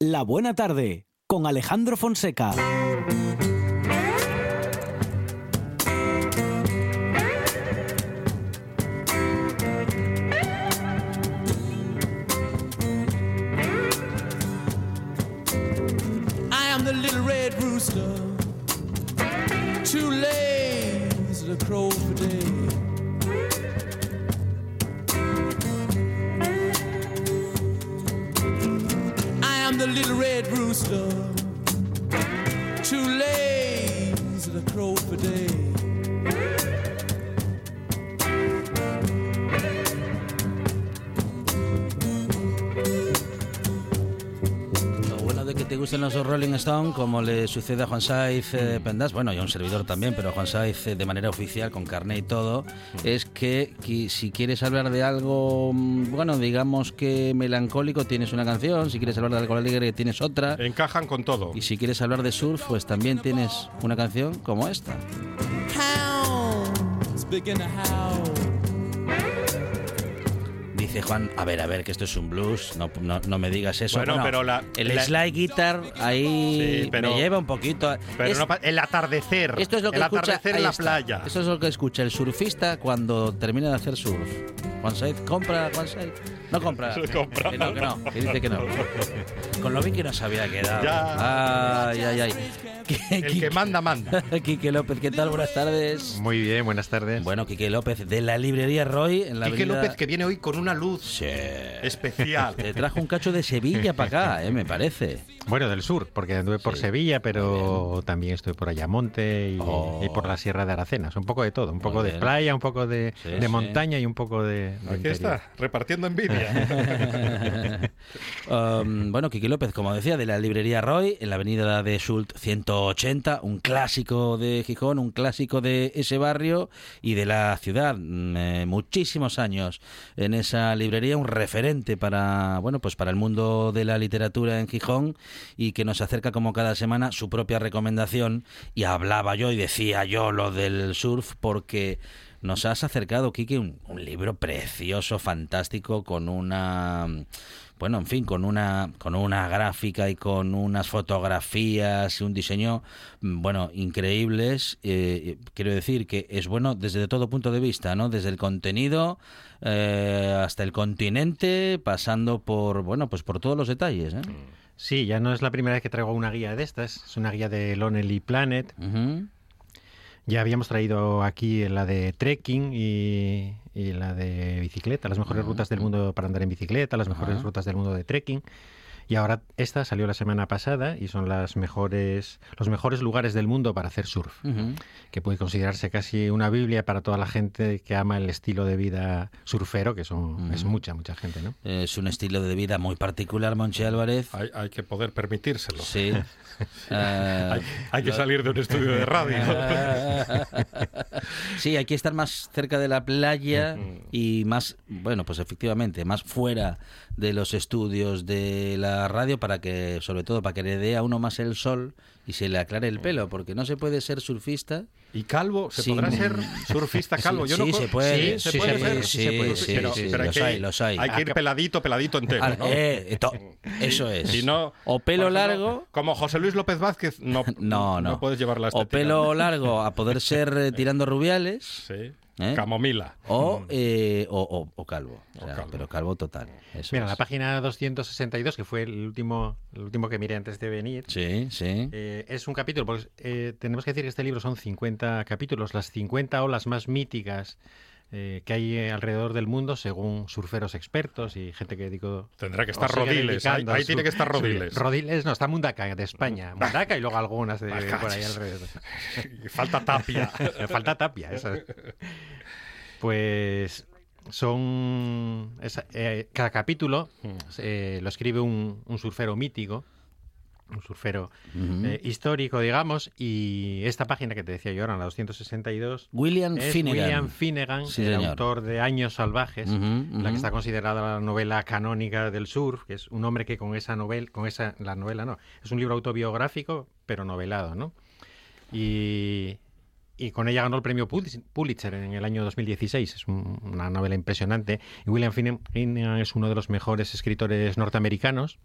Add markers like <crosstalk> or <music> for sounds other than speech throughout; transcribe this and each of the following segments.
La Buena Tarde con Alejandro Fonseca. Am the the little red rooster, too lazy to crow for day. Te gusten los Rolling Stone, como le sucede a Juan Saiz eh, Pendas, bueno, y a un servidor también, pero a Juan Saiz eh, de manera oficial, con carne y todo, es que, si quieres hablar de algo, mm, bueno, digamos que melancólico, tienes una canción, si quieres hablar de algo alegre, tienes otra, Encajan con todo. y si quieres hablar de surf, pues también tienes una canción como esta. Dice Juan, a ver, a ver, que esto es un blues, no, no, no me digas eso. Bueno, pero la- el la- slide guitar ahí Sí, pero- me lleva un poquito. a- Pero es- no pa- el atardecer. Esto es lo que el escucha, atardecer en la está. playa. Esto es lo que escucha el surfista cuando termina de hacer surf. Juan Saiz, compra, Juan Saiz. No compra. <laughs> Compra. Que no, que no, que dice que no. Con lo bien que nos había quedado. Ya. Ay, ay, ay. El que manda, manda. <laughs> Quique López, ¿qué tal? Buenas tardes. Muy bien, buenas tardes. Bueno, Quique López, de la librería Roy, en la Quique avenida- López que viene hoy con una luz Sí. especial. Te trajo un cacho de Sevilla para acá, eh, me parece. Bueno, del sur, porque anduve por Sí, Sevilla, pero también estuve por Ayamonte y, Oh. y por la Sierra de Aracenas. Un poco de todo, un poco de playa, un poco de, Sí, de sí. montaña y un poco de, de Aquí interior. está, repartiendo envidia. <laughs> Um, bueno, Quique López, como decía, de la librería Roy, en la avenida de Schult 180, un clásico de Gijón, un clásico de ese barrio y de la ciudad. Mm, eh, muchísimos años en esa librería, un referente para, bueno, pues para el mundo de la literatura en Gijón y que nos acerca como cada semana su propia recomendación. Y hablaba yo y decía yo lo del surf porque nos has acercado, Quique, un, un libro precioso, fantástico, con una bueno, en fin, con una con una gráfica y con unas fotografías y un diseño, mm, bueno, increíbles. Eh, quiero decir que es bueno desde todo punto de vista, ¿no? Desde el contenido eh, hasta el continente, pasando por, bueno, pues por todos los detalles. ¿eh? Sí, ya no es la primera vez que traigo una guía de estas. Es una guía de Lonely Planet. Ya habíamos traído aquí la de trekking y, y la de bicicleta, las mejores rutas del mundo para andar en bicicleta, las mejores rutas del mundo de trekking. Y ahora esta salió la semana pasada y son las mejores, los mejores lugares del mundo para hacer surf, que puede considerarse casi una biblia para toda la gente que ama el estilo de vida surfero, que son, es mucha, mucha gente, ¿no? Es un estilo de vida muy particular, Monchi Álvarez. hay, hay que poder permitírselo. Sí. <laughs> Eh, Hay, hay que salir de un estudio de radio. <laughs> Sí, hay que estar más cerca de la playa y más, bueno, pues efectivamente, más fuera de los estudios de la radio para que, sobre todo, para que le dé a uno más el sol y se le aclare el pelo, porque no se puede ser surfista. ¿Y calvo? ¿Se Sí. podrá ser <laughs> surfista calvo? Sí, Yo no sí, co- se puede, Sí, se puede sí, ser. sí, se puede sí, ser. pero, sí, pero los hay, los hay. Hay que ir peladito, peladito entero, Ah, ¿no? eh, to- eso es. Si no, o pelo largo. Como José Luis López Vázquez, <laughs> no, No, no. puedes llevar la O estética, pelo ¿no? largo a poder ser eh, <laughs> tirando rubiales. Sí. ¿Eh? Camomila. O, eh, o, o- o calvo. O sea, calvo. Pero calvo total. Eso Mira, es. la página 262, que fue el último, el último que miré antes de venir, Sí, sí. Eh, es un capítulo, porque eh, tenemos que decir que este libro son 50 capítulos, las 50 olas más míticas eh, que hay eh, alrededor del mundo, según surferos expertos y gente que digo. Tendrá que estar Rodiles. Ahí, su- tiene que estar su- Rodiles. Rodiles, no, está Mundaka de España. Mundaka y luego algunas de, <laughs> por ahí alrededor. <laughs> Falta tapia. <laughs> Falta tapia. esa. Pues son. esa- eh, cada capítulo eh, lo escribe un, un surfero mítico. Un surfero eh, histórico, digamos, y esta página que te decía yo ahora, la 262, William es Finnegan. William Finnegan, Sí, el señor. autor de Años Salvajes, la que está considerada la novela canónica del surf, que es un hombre que con esa novela, con esa, la novela no, es un libro autobiográfico, pero novelado, ¿no? Y, y con ella ganó el premio Pulitzer en el año 2016. Es un- una novela impresionante. Y William Finnegan es uno de los mejores escritores norteamericanos.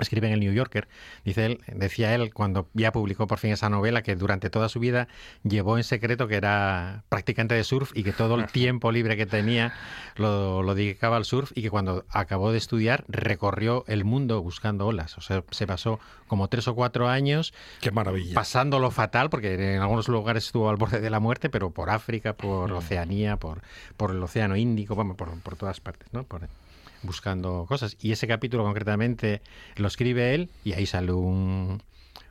Escribe en el New Yorker, dice él, decía él cuando ya publicó por fin esa novela que durante toda su vida llevó en secreto que era practicante de surf y que todo el <laughs> tiempo libre que tenía lo, lo dedicaba al surf y que cuando acabó de estudiar recorrió el mundo buscando olas. O sea, se pasó como tres o cuatro años Qué maravilla. pasándolo fatal, porque en algunos lugares estuvo al borde de la muerte, pero por África, por. Oceanía, por, por el Océano Índico, vamos, por, por todas partes, ¿no? Por- buscando cosas. Y ese capítulo concretamente lo escribe él y ahí sale un,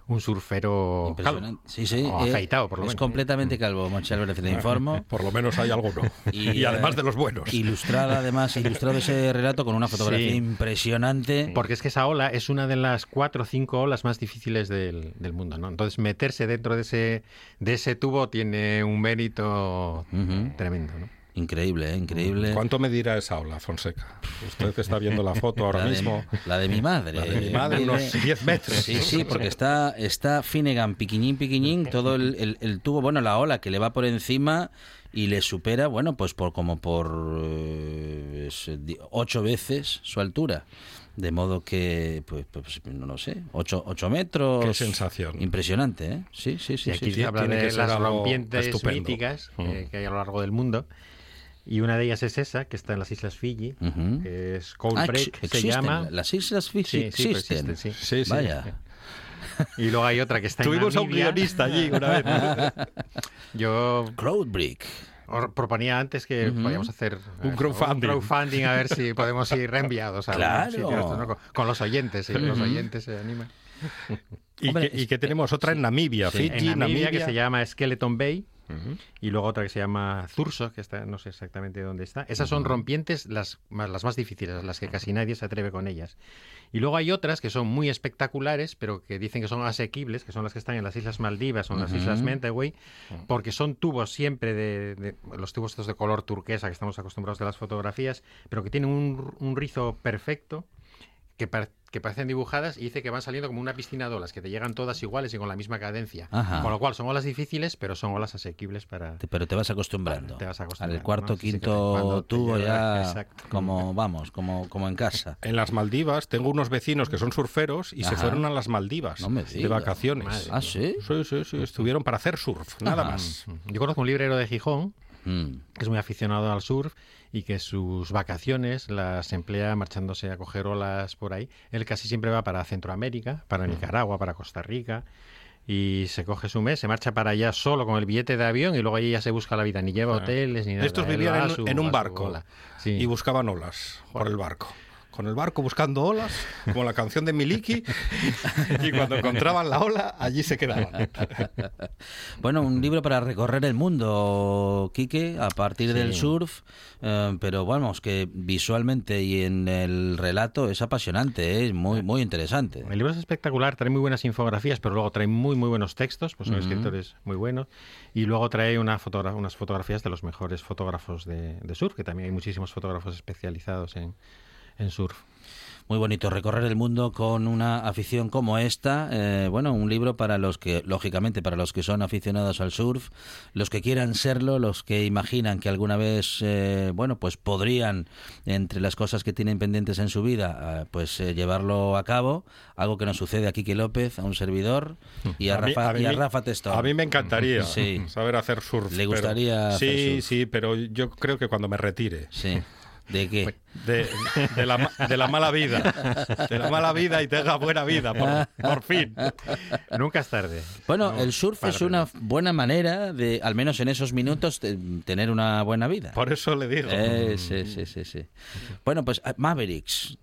un surfero Impresionante. calvo. Sí, sí. O eh, afeitado, por lo es menos. completamente calvo, Monchi Álvarez, le informo. <laughs> Por lo menos hay alguno. Y, <laughs> Y, además de los buenos. Ilustrada, además, <laughs> ilustrado ese relato con una fotografía Sí. impresionante. Porque es que esa ola es una de las cuatro o cinco olas más difíciles del, del mundo, ¿no? Entonces meterse dentro de ese, de ese tubo tiene un mérito tremendo, ¿no? Increíble, ¿eh? increíble. ¿Cuánto medirá esa ola, Fonseca? Usted que está viendo la foto <laughs> ahora la, mismo. la de mi madre. La de mi madre, mide- unos 10 metros. Sí, sí, porque está, está Finnegan, piquiñín, piquiñín, todo el, el- el tubo, bueno, la ola que le va por encima y le supera, bueno, pues por como por eh, ocho veces su altura. De modo que, pues, pues, no lo sé, ocho, ocho metros. Qué sensación. Impresionante, ¿eh? Sí, sí, sí. Y aquí sí. se habla de las rompientes míticas Mm. eh, que hay a lo largo del mundo. Y una de ellas es esa, que está en las Islas Fiji, Ujú. que es Cold Ah, Break, se llama. Las islas Fiji Sí, sí, pues existen. existen, sí. Sí, sí. Vaya. Y luego hay otra que está Tuvimos en a un Namibia. guionista allí una vez. <laughs> Yo Cloudbreak. os proponía antes que Ujú. podíamos hacer Un eh, crowdfunding. crowdfunding a ver si podemos ir reenviados a Claro. sitio ¿no? con, con los oyentes, si los oyentes se animan. Y, Hombre, que, y que tenemos otra en Namibia, Sí. Fiji, en Namibia, que Namibia. se llama Skeleton Bay. Y luego otra que se llama Zurso, que está, no sé exactamente dónde está. Esas son rompientes las más, las más difíciles, las que casi nadie se atreve con ellas. Y luego hay otras que son muy espectaculares, pero que dicen que son asequibles, que son las que están en las Islas Maldivas o en las Ujú. Islas Mentawai, porque son tubos siempre de, de- los tubos estos de color turquesa que estamos acostumbrados de las fotografías, pero que tienen un, un rizo perfecto. Que, par- que parecen dibujadas y dice que van saliendo como una piscina de olas, que te llegan todas iguales y con la misma cadencia. Ajá. Con lo cual son olas difíciles, pero son olas asequibles para, Te- Pero te vas acostumbrando. Te vas acostumbrando, Al cuarto, quinto tubo ya exacto. como vamos, como, como en casa. <laughs> En las Maldivas tengo unos vecinos que son surferos y se fueron a las Maldivas No me de vacaciones. Madre Ah, sí. Sí, sí, sí, estuvieron para hacer surf, nada más. Yo conozco un librero de Gijón Mm. que es muy aficionado al surf y que sus vacaciones las emplea marchándose a coger olas por ahí. Él casi siempre va para Centroamérica, para Nicaragua, para Costa Rica. Y se coge su mes, se marcha para allá solo con el billete de avión y luego allí ya se busca la vida, ni lleva hoteles ni nada. Estos vivían en, su- en a un barco. Sí. y buscaban olas por el barco. Con el barco buscando olas, como la canción de Miliki, y cuando encontraban la ola, allí se quedaban. Bueno, un libro para recorrer el mundo, Quique, a partir del surf, eh, pero vamos, que visualmente y en el relato es apasionante, ¿eh? es muy, muy interesante. El libro es espectacular, trae muy buenas infografías, pero luego trae muy, muy buenos textos, pues son escritores muy buenos. Y luego trae una fotogra- unas fotografías de los mejores fotógrafos de, de surf, que también hay muchísimos fotógrafos especializados en, en surf. Muy bonito recorrer el mundo con una afición como esta. Eh, bueno, un libro para los que, lógicamente, para los que son aficionados al surf, los que quieran serlo, los que imaginan que alguna vez, eh, bueno, pues podrían, entre las cosas que tienen pendientes en su vida, eh, pues eh, llevarlo a cabo. Algo que nos sucede a Quique López, a un servidor, y a, Rafa, mí y a me- Rafa Testón. A mí me encantaría Sí. saber hacer surf. Le pero- gustaría Sí, surf. sí, pero yo creo que cuando me retire. Sí. ¿De qué? De, de la, de la mala vida. De la mala vida y tenga buena vida, por, por fin. Nunca es tarde. Bueno, No, el surf es una buena manera de, al menos en esos minutos, de tener una buena vida. Por eso le digo. Eh, sí, sí, sí, sí. Bueno, pues ah, Mavericks.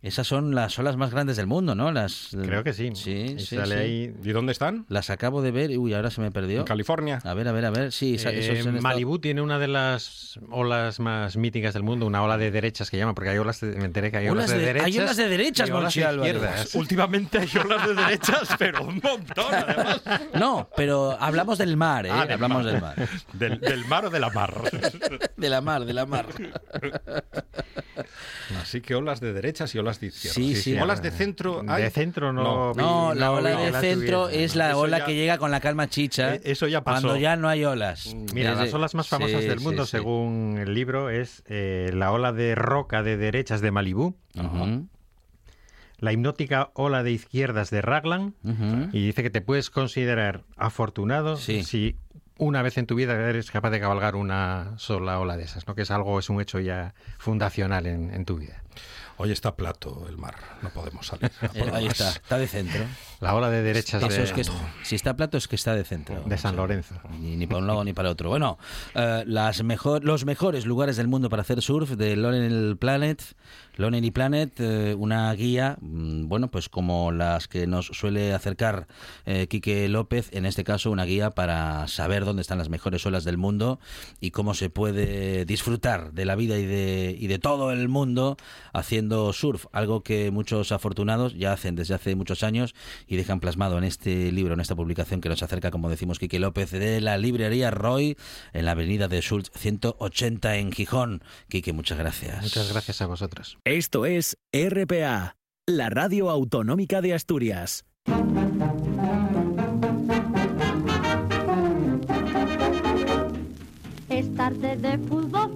Esas son las olas más grandes del mundo, ¿no? Las, Creo que sí. Sí, Y sí, sale sí. ahí. ¿Y dónde están? Las acabo de ver. Uy, ahora se me perdió. En California. A ver, a ver, a ver. Sí, Eh, estado- Malibú tiene una de las olas más míticas del mundo, una ola de derechas que llaman, porque hay olas, de- me enteré que hay Olas olas, de, de- derechas. hay olas de derechas, y olas de izquierdas. <laughs> Últimamente hay olas de derechas, pero un montón, además. <laughs> No, pero hablamos del mar, ¿eh? Ah, del hablamos mar. del mar. <laughs> Del, del mar o de la mar. De la mar, de la mar. Así que olas de derechas y olas de izquierdas. Sí, sí. Olas de centro. hay? De centro no. vi- No, la ola de centro tuviera. es la Eso ola ya- que llega con la calma chicha. Eh, eso ya pasó. Cuando ya no hay olas. Mira, Es las de- olas más famosas Sí, del mundo, sí. según el libro, es eh, la ola de roca de derechas de Malibú. La hipnótica ola de izquierdas de Raglan y dice que te puedes considerar afortunado Sí. si una vez en tu vida eres capaz de cabalgar una sola ola de esas, ¿no? Que es algo, es un hecho ya fundacional en, en tu vida. Hoy está plato el mar, no podemos salir. <laughs> Eh, ahí está, está de centro. La ola de derechas Eso de, es que es- si está plato es que está de centro. de San Lorenzo. Ni, ni para un lado ni para otro. Bueno, eh, las mejor, los mejores lugares del mundo para hacer surf de Lonely Planet. Lonely Planet, eh, una guía, mm, bueno, pues como las que nos suele acercar eh, Quique López, en este caso una guía para saber dónde están las mejores olas del mundo y cómo se puede disfrutar de la vida y de, y de todo el mundo haciendo surf, algo que muchos afortunados ya hacen desde hace muchos años y dejan plasmado en este libro, en esta publicación que nos acerca, como decimos, Quique López, de la librería Roy en la avenida de Schultz 180 en Gijón. Quique, muchas gracias. Muchas gracias a vosotros. Esto es RPA, la radio autonómica de Asturias. Es tarde de fútbol,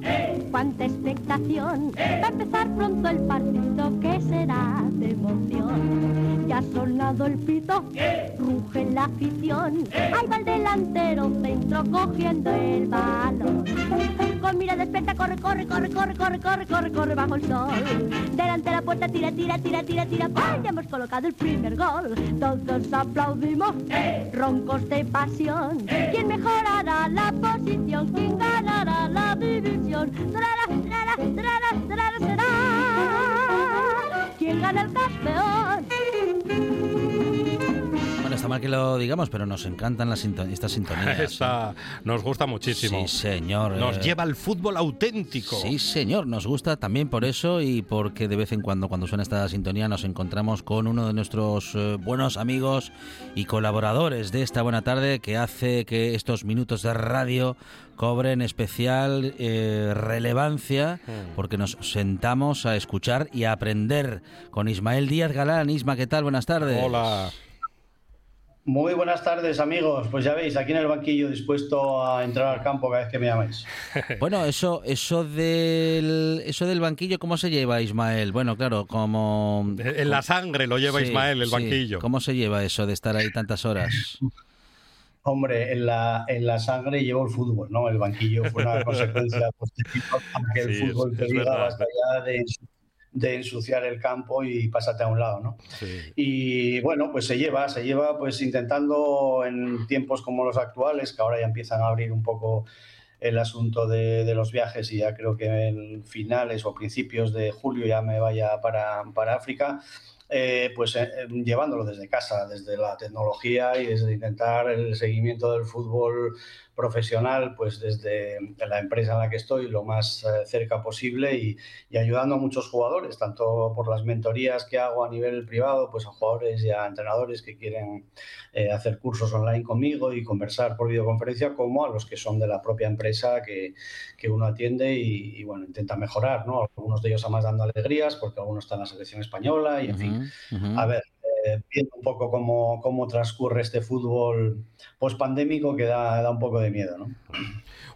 cuánta expectación. Va a empezar pronto el partido que será de emoción. Ya ha sonado el pito, ruge la afición. Ahí va el delantero centro cogiendo el balón. Con mira despierta, corre, corre, corre, corre, corre, corre, corre, corre bajo el sol. Delante de la puerta, tira, tira, tira, tira, tira. ¡Pam! Ya hemos colocado el primer gol. Todos aplaudimos, roncos de pasión. ¿Quién mejorará la posición? ¿Quién ganará la división? Trara, trara, trara, será. ¿Quién gana el campeón? Está mal que lo digamos, pero nos encantan las sinton- estas <laughs> sintonías. Esta nos gusta muchísimo. Sí, señor. Nos eh, lleva al fútbol auténtico. Sí, señor, nos gusta también por eso y porque de vez en cuando, cuando suena esta sintonía, nos encontramos con uno de nuestros eh, buenos amigos y colaboradores de esta buena tarde que hace que estos minutos de radio cobren especial eh, relevancia porque nos sentamos a escuchar y a aprender con Ismael Díaz Galán. Isma, ¿qué tal? Buenas tardes. Hola. Muy buenas tardes, amigos. Pues ya veis, aquí en el banquillo dispuesto a entrar al campo cada vez que me llaméis. <laughs> Bueno, eso, eso del, eso del banquillo, ¿cómo se lleva, Ismael? Bueno, claro, como En la sangre lo lleva Sí, Ismael, el sí. banquillo. ¿Cómo se lleva eso de estar ahí tantas horas? <laughs> Hombre, en la, en la sangre llevo el fútbol, ¿no? El banquillo fue una <laughs> consecuencia posterior a que el Sí, es- fútbol te es diga verdad. basta ya de, de ensuciar el campo y pásate a un lado, ¿no? Sí. Y bueno, pues se lleva, se lleva pues intentando en tiempos como los actuales, que ahora ya empiezan a abrir un poco el asunto de, de los viajes y ya creo que en finales o principios de julio ya me vaya para, para África, eh, pues eh, eh, llevándolo desde casa, desde la tecnología y desde intentar el seguimiento del fútbol profesional, pues desde la empresa en la que estoy lo más eh, cerca posible y, y ayudando a muchos jugadores, tanto por las mentorías que hago a nivel privado, pues a jugadores y a entrenadores que quieren eh, hacer cursos online conmigo y conversar por videoconferencia, como a los que son de la propia empresa que, que uno atiende y, y, bueno, intenta mejorar, ¿no? Algunos de ellos además dando alegrías, porque algunos están en la selección española y en fin. A ver, eh, viendo un poco cómo, cómo transcurre este fútbol post-pandémico que da, da un poco de miedo, ¿no?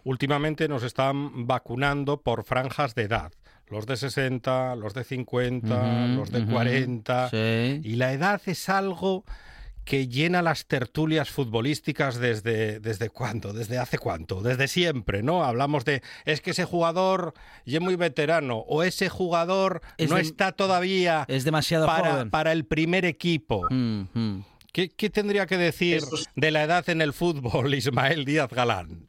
Últimamente nos están vacunando por franjas de edad. Los de 60, los de 50, Ujú, los de ujú. 40. Sí. Y la edad es algo que llena las tertulias futbolísticas desde, desde cuándo, desde hace cuánto, desde siempre, ¿no? Hablamos de, es que ese jugador ya es muy veterano, o ese jugador Es no de- está todavía Es demasiado para, joven. para el primer equipo. Mm. ¿Qué, qué tendría que decir es- de la edad en el fútbol, <laughs> Ismael Díaz Galán?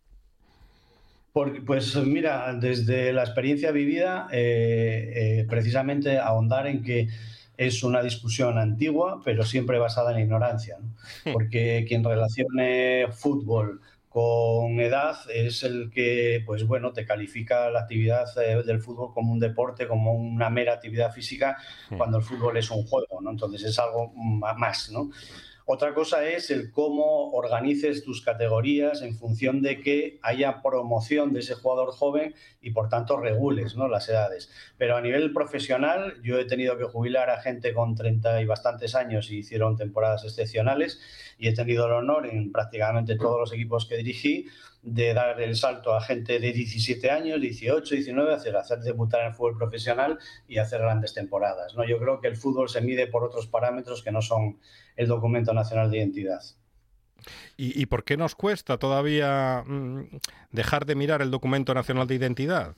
Porque, pues mira, desde la experiencia vivida, eh, eh, precisamente ahondar en que es una discusión antigua, pero siempre basada en ignorancia. ¿no? Porque quien relacione fútbol con edad es el que, pues bueno, te califica la actividad eh, del fútbol como un deporte, como una mera actividad física, cuando el fútbol es un juego, ¿no? Entonces es algo más, ¿no? Otra cosa es el cómo organices tus categorías en función de que haya promoción de ese jugador joven y por tanto regules ¿no? las edades. Pero a nivel profesional yo he tenido que jubilar a gente con 30 y bastantes años y hicieron temporadas excepcionales y he tenido el honor en prácticamente todos los equipos que dirigí de dar el salto a gente de 17 años, 18, 19, hacer, hacer debutar en el fútbol profesional y hacer grandes temporadas. ¿no? Yo creo que el fútbol se mide por otros parámetros que no son el documento nacional de identidad. ¿Y, por qué nos cuesta todavía mm, dejar de mirar el documento nacional de identidad?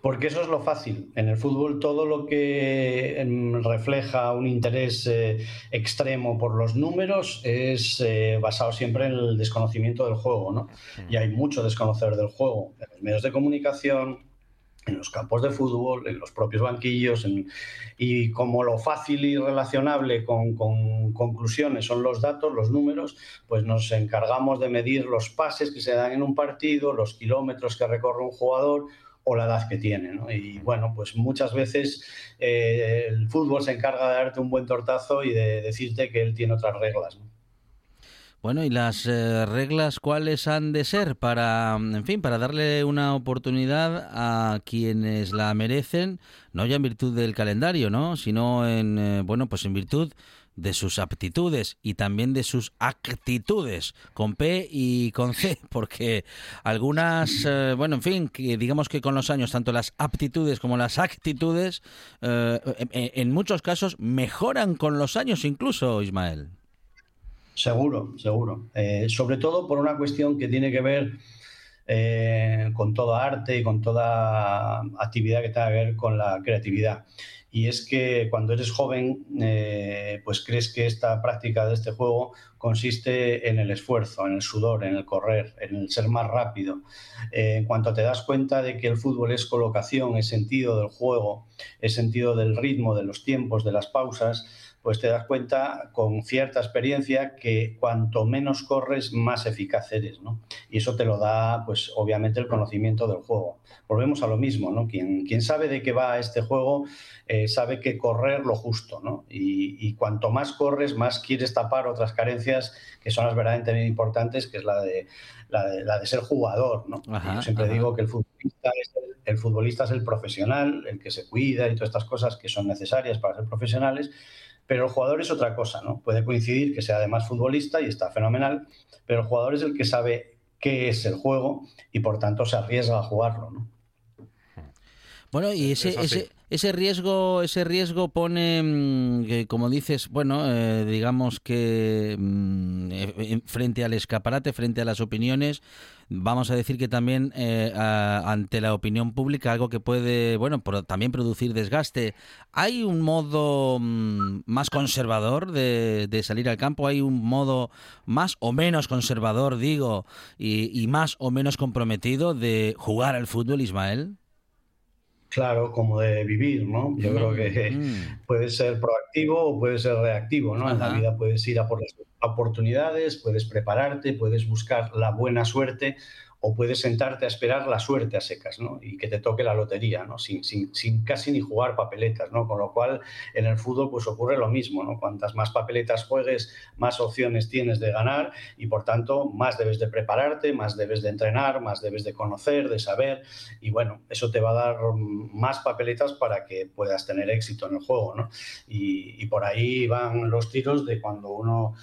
Porque eso es lo fácil. En el fútbol todo lo que em, refleja un interés eh, extremo por los números es eh, basado siempre en el desconocimiento del juego, ¿no? Y hay mucho desconocer del juego en los medios de comunicación, en los campos de fútbol, en los propios banquillos, y como lo fácil y relacionable con, con, conclusiones son los datos, los números, pues nos encargamos de medir los pases que se dan en un partido, los kilómetros que recorre un jugador o la edad que tiene. ¿no? Y bueno, pues muchas veces eh, el fútbol se encarga de darte un buen tortazo y de decirte que él tiene otras reglas. Bueno, ¿y las eh, reglas cuáles han de ser para, en fin, para darle una oportunidad a quienes la merecen, no ya en virtud del calendario, ¿no? Sino en, eh, bueno, pues en virtud de sus aptitudes y también de sus actitudes, con P y con C, <laughs> porque algunas, eh, bueno, en fin, que digamos que con los años, tanto las aptitudes como las actitudes, eh, en, muchos casos mejoran con los años incluso, Ismael. Seguro, seguro. Eh, sobre todo por una cuestión que tiene que ver con toda arte y con toda actividad que tenga que ver con la creatividad y es que cuando eres joven, eh, pues crees que esta práctica de este juego consiste en el esfuerzo, en el sudor, en el correr, en el ser más rápido. Eh, en cuanto te das cuenta de que el fútbol es colocación, es sentido del juego, es sentido del ritmo, de los tiempos, de las pausas, pues te das cuenta con cierta experiencia que cuanto menos corres, más eficaz eres, ¿no? Y eso te lo da, pues obviamente, el conocimiento del juego. Volvemos a lo mismo, ¿no? Quien, quien sabe de qué va este juego eh, sabe que correr lo justo, ¿no? Y, cuanto más corres, más quieres tapar otras carencias que son las verdaderamente importantes, que es la de, la de, ser jugador, ¿no? Yo siempre digo que el futbolista, es el, futbolista es el profesional, el que se cuida y todas estas cosas que son necesarias para ser profesionales, pero el jugador es otra cosa, ¿no? Puede coincidir que sea además futbolista y está fenomenal, pero el jugador es el que sabe qué es el juego y por tanto se arriesga a jugarlo, ¿no? Bueno, y ese, ese, ese riesgo, ese riesgo pone, mm, como dices, bueno, eh, digamos que mm, eh, frente al escaparate, frente a las opiniones, vamos a decir que también eh, ante la opinión pública algo que puede, bueno, también producir desgaste. ¿Hay un modo mm, más conservador de, salir al campo? ¿Hay un modo más o menos conservador, digo, y más o menos comprometido de jugar al fútbol, Ismael? Claro como de vivir, ¿no? Yo creo que mm. puede ser proactivo o puede ser reactivo, ¿no? En la vida puedes ir a por las oportunidades, puedes prepararte, puedes buscar la buena suerte o puedes sentarte a esperar la suerte a secas. Y que te toque la lotería. Sin, casi ni jugar papeletas, ¿no? Con lo cual, en el fútbol, pues ocurre lo mismo, ¿no? Cuantas más papeletas juegues, más opciones tienes de ganar y, por tanto, más debes de prepararte, más debes de entrenar, más debes de conocer, de saber y, bueno, eso te va a dar más papeletas para que puedas tener éxito en el juego, y por ahí van los tiros de cuando uno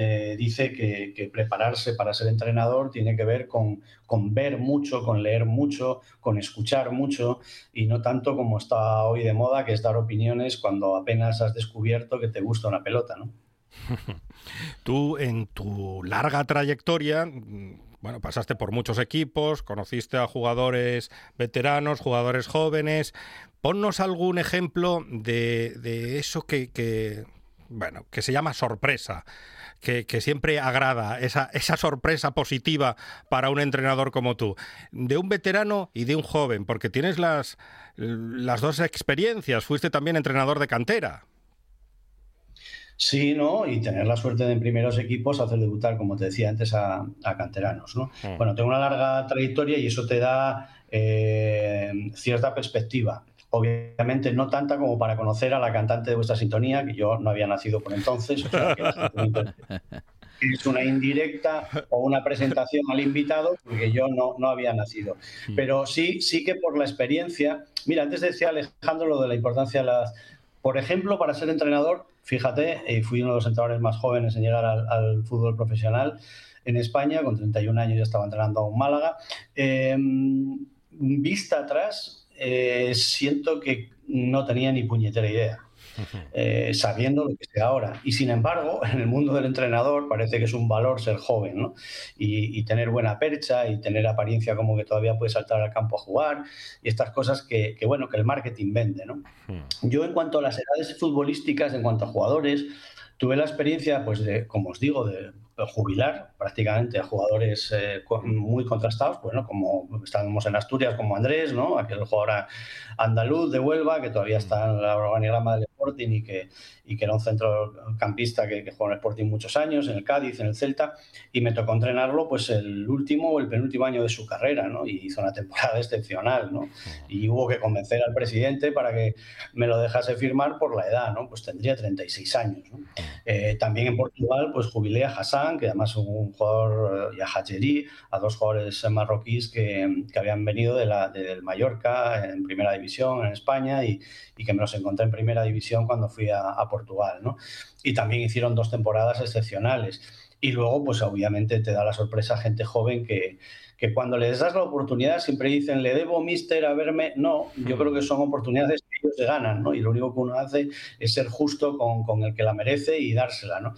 eh, dice que, prepararse para ser entrenador tiene que ver con, ver mucho, con leer mucho, con escuchar mucho y no tanto como está hoy de moda, que es dar opiniones cuando apenas has descubierto que te gusta una pelota, ¿no? <laughs> Tú en tu larga trayectoria bueno, pasaste por muchos equipos, conociste a jugadores veteranos, jugadores jóvenes. Ponnos algún ejemplo de, eso que, bueno, que se llama sorpresa que, siempre agrada, esa, esa sorpresa positiva para un entrenador como tú, de un veterano y de un joven, porque tienes las, las dos experiencias, fuiste también entrenador de cantera. Sí, ¿no? Y tener la suerte de en primeros equipos hacer debutar, como te decía antes, a, canteranos, ¿no? Mm. Bueno, tengo una larga trayectoria y eso te da eh, cierta perspectiva. Obviamente no tanta como para conocer a la cantante de vuestra sintonía, que yo no había nacido por entonces. <laughs> es una indirecta o una presentación al invitado, porque yo no, no había nacido. Pero sí, sí que por la experiencia. Mira, antes decía Alejandro lo de la importancia de las. Por ejemplo, para ser entrenador, fíjate, y fui uno de los entrenadores más jóvenes en llegar al, al fútbol profesional. en España, con 31 años ya estaba entrenando a un Málaga. Em, vista atrás, eh, siento que no tenía ni puñetera idea. Eh, sabiendo lo que sé ahora. Y sin embargo, <laughs> en el mundo del entrenador parece que es un valor ser joven, ¿no? Y, tener buena percha y tener apariencia como que todavía puedes saltar al campo a jugar y estas cosas que, que bueno, que el marketing vende, ¿no? Hmm. Yo en cuanto a las edades futbolísticas, en cuanto a jugadores, tuve la experiencia, pues, de, como os digo, de jubilar prácticamente a jugadores eh, muy contrastados, bueno, como estábamos en Asturias, como Andrés, ¿no? Aquel jugador andaluz de Huelva, que todavía está en la organigrama del Sporting y que, y que era un centrocampista que, que, jugó en el Sporting muchos años, en el Cádiz, en el Celta, y me tocó entrenarlo pues el último o el penúltimo año de su carrera, ¿no? Y hizo una temporada <laughs> excepcional, ¿no? Y hubo que convencer al presidente para que me lo dejase firmar por la edad, ¿no? Pues tendría 36 años, ¿no? Eh, también en Portugal, pues jubilé a Hassan, que además un jugador, y a Hacheri, a dos jugadores marroquíes que, que habían venido de la, del Mallorca en primera división en España y, y, que me los encontré en primera división cuando fui a, a Portugal, ¿no? Y también hicieron dos temporadas excepcionales. Y luego, pues obviamente te da la sorpresa gente joven que, que cuando les das la oportunidad siempre dicen, le debo, mister, a verme. No, yo creo que son oportunidades que ellos se ganan, ¿no? Y lo único que uno hace es ser justo con, con el que la merece y dársela, ¿no?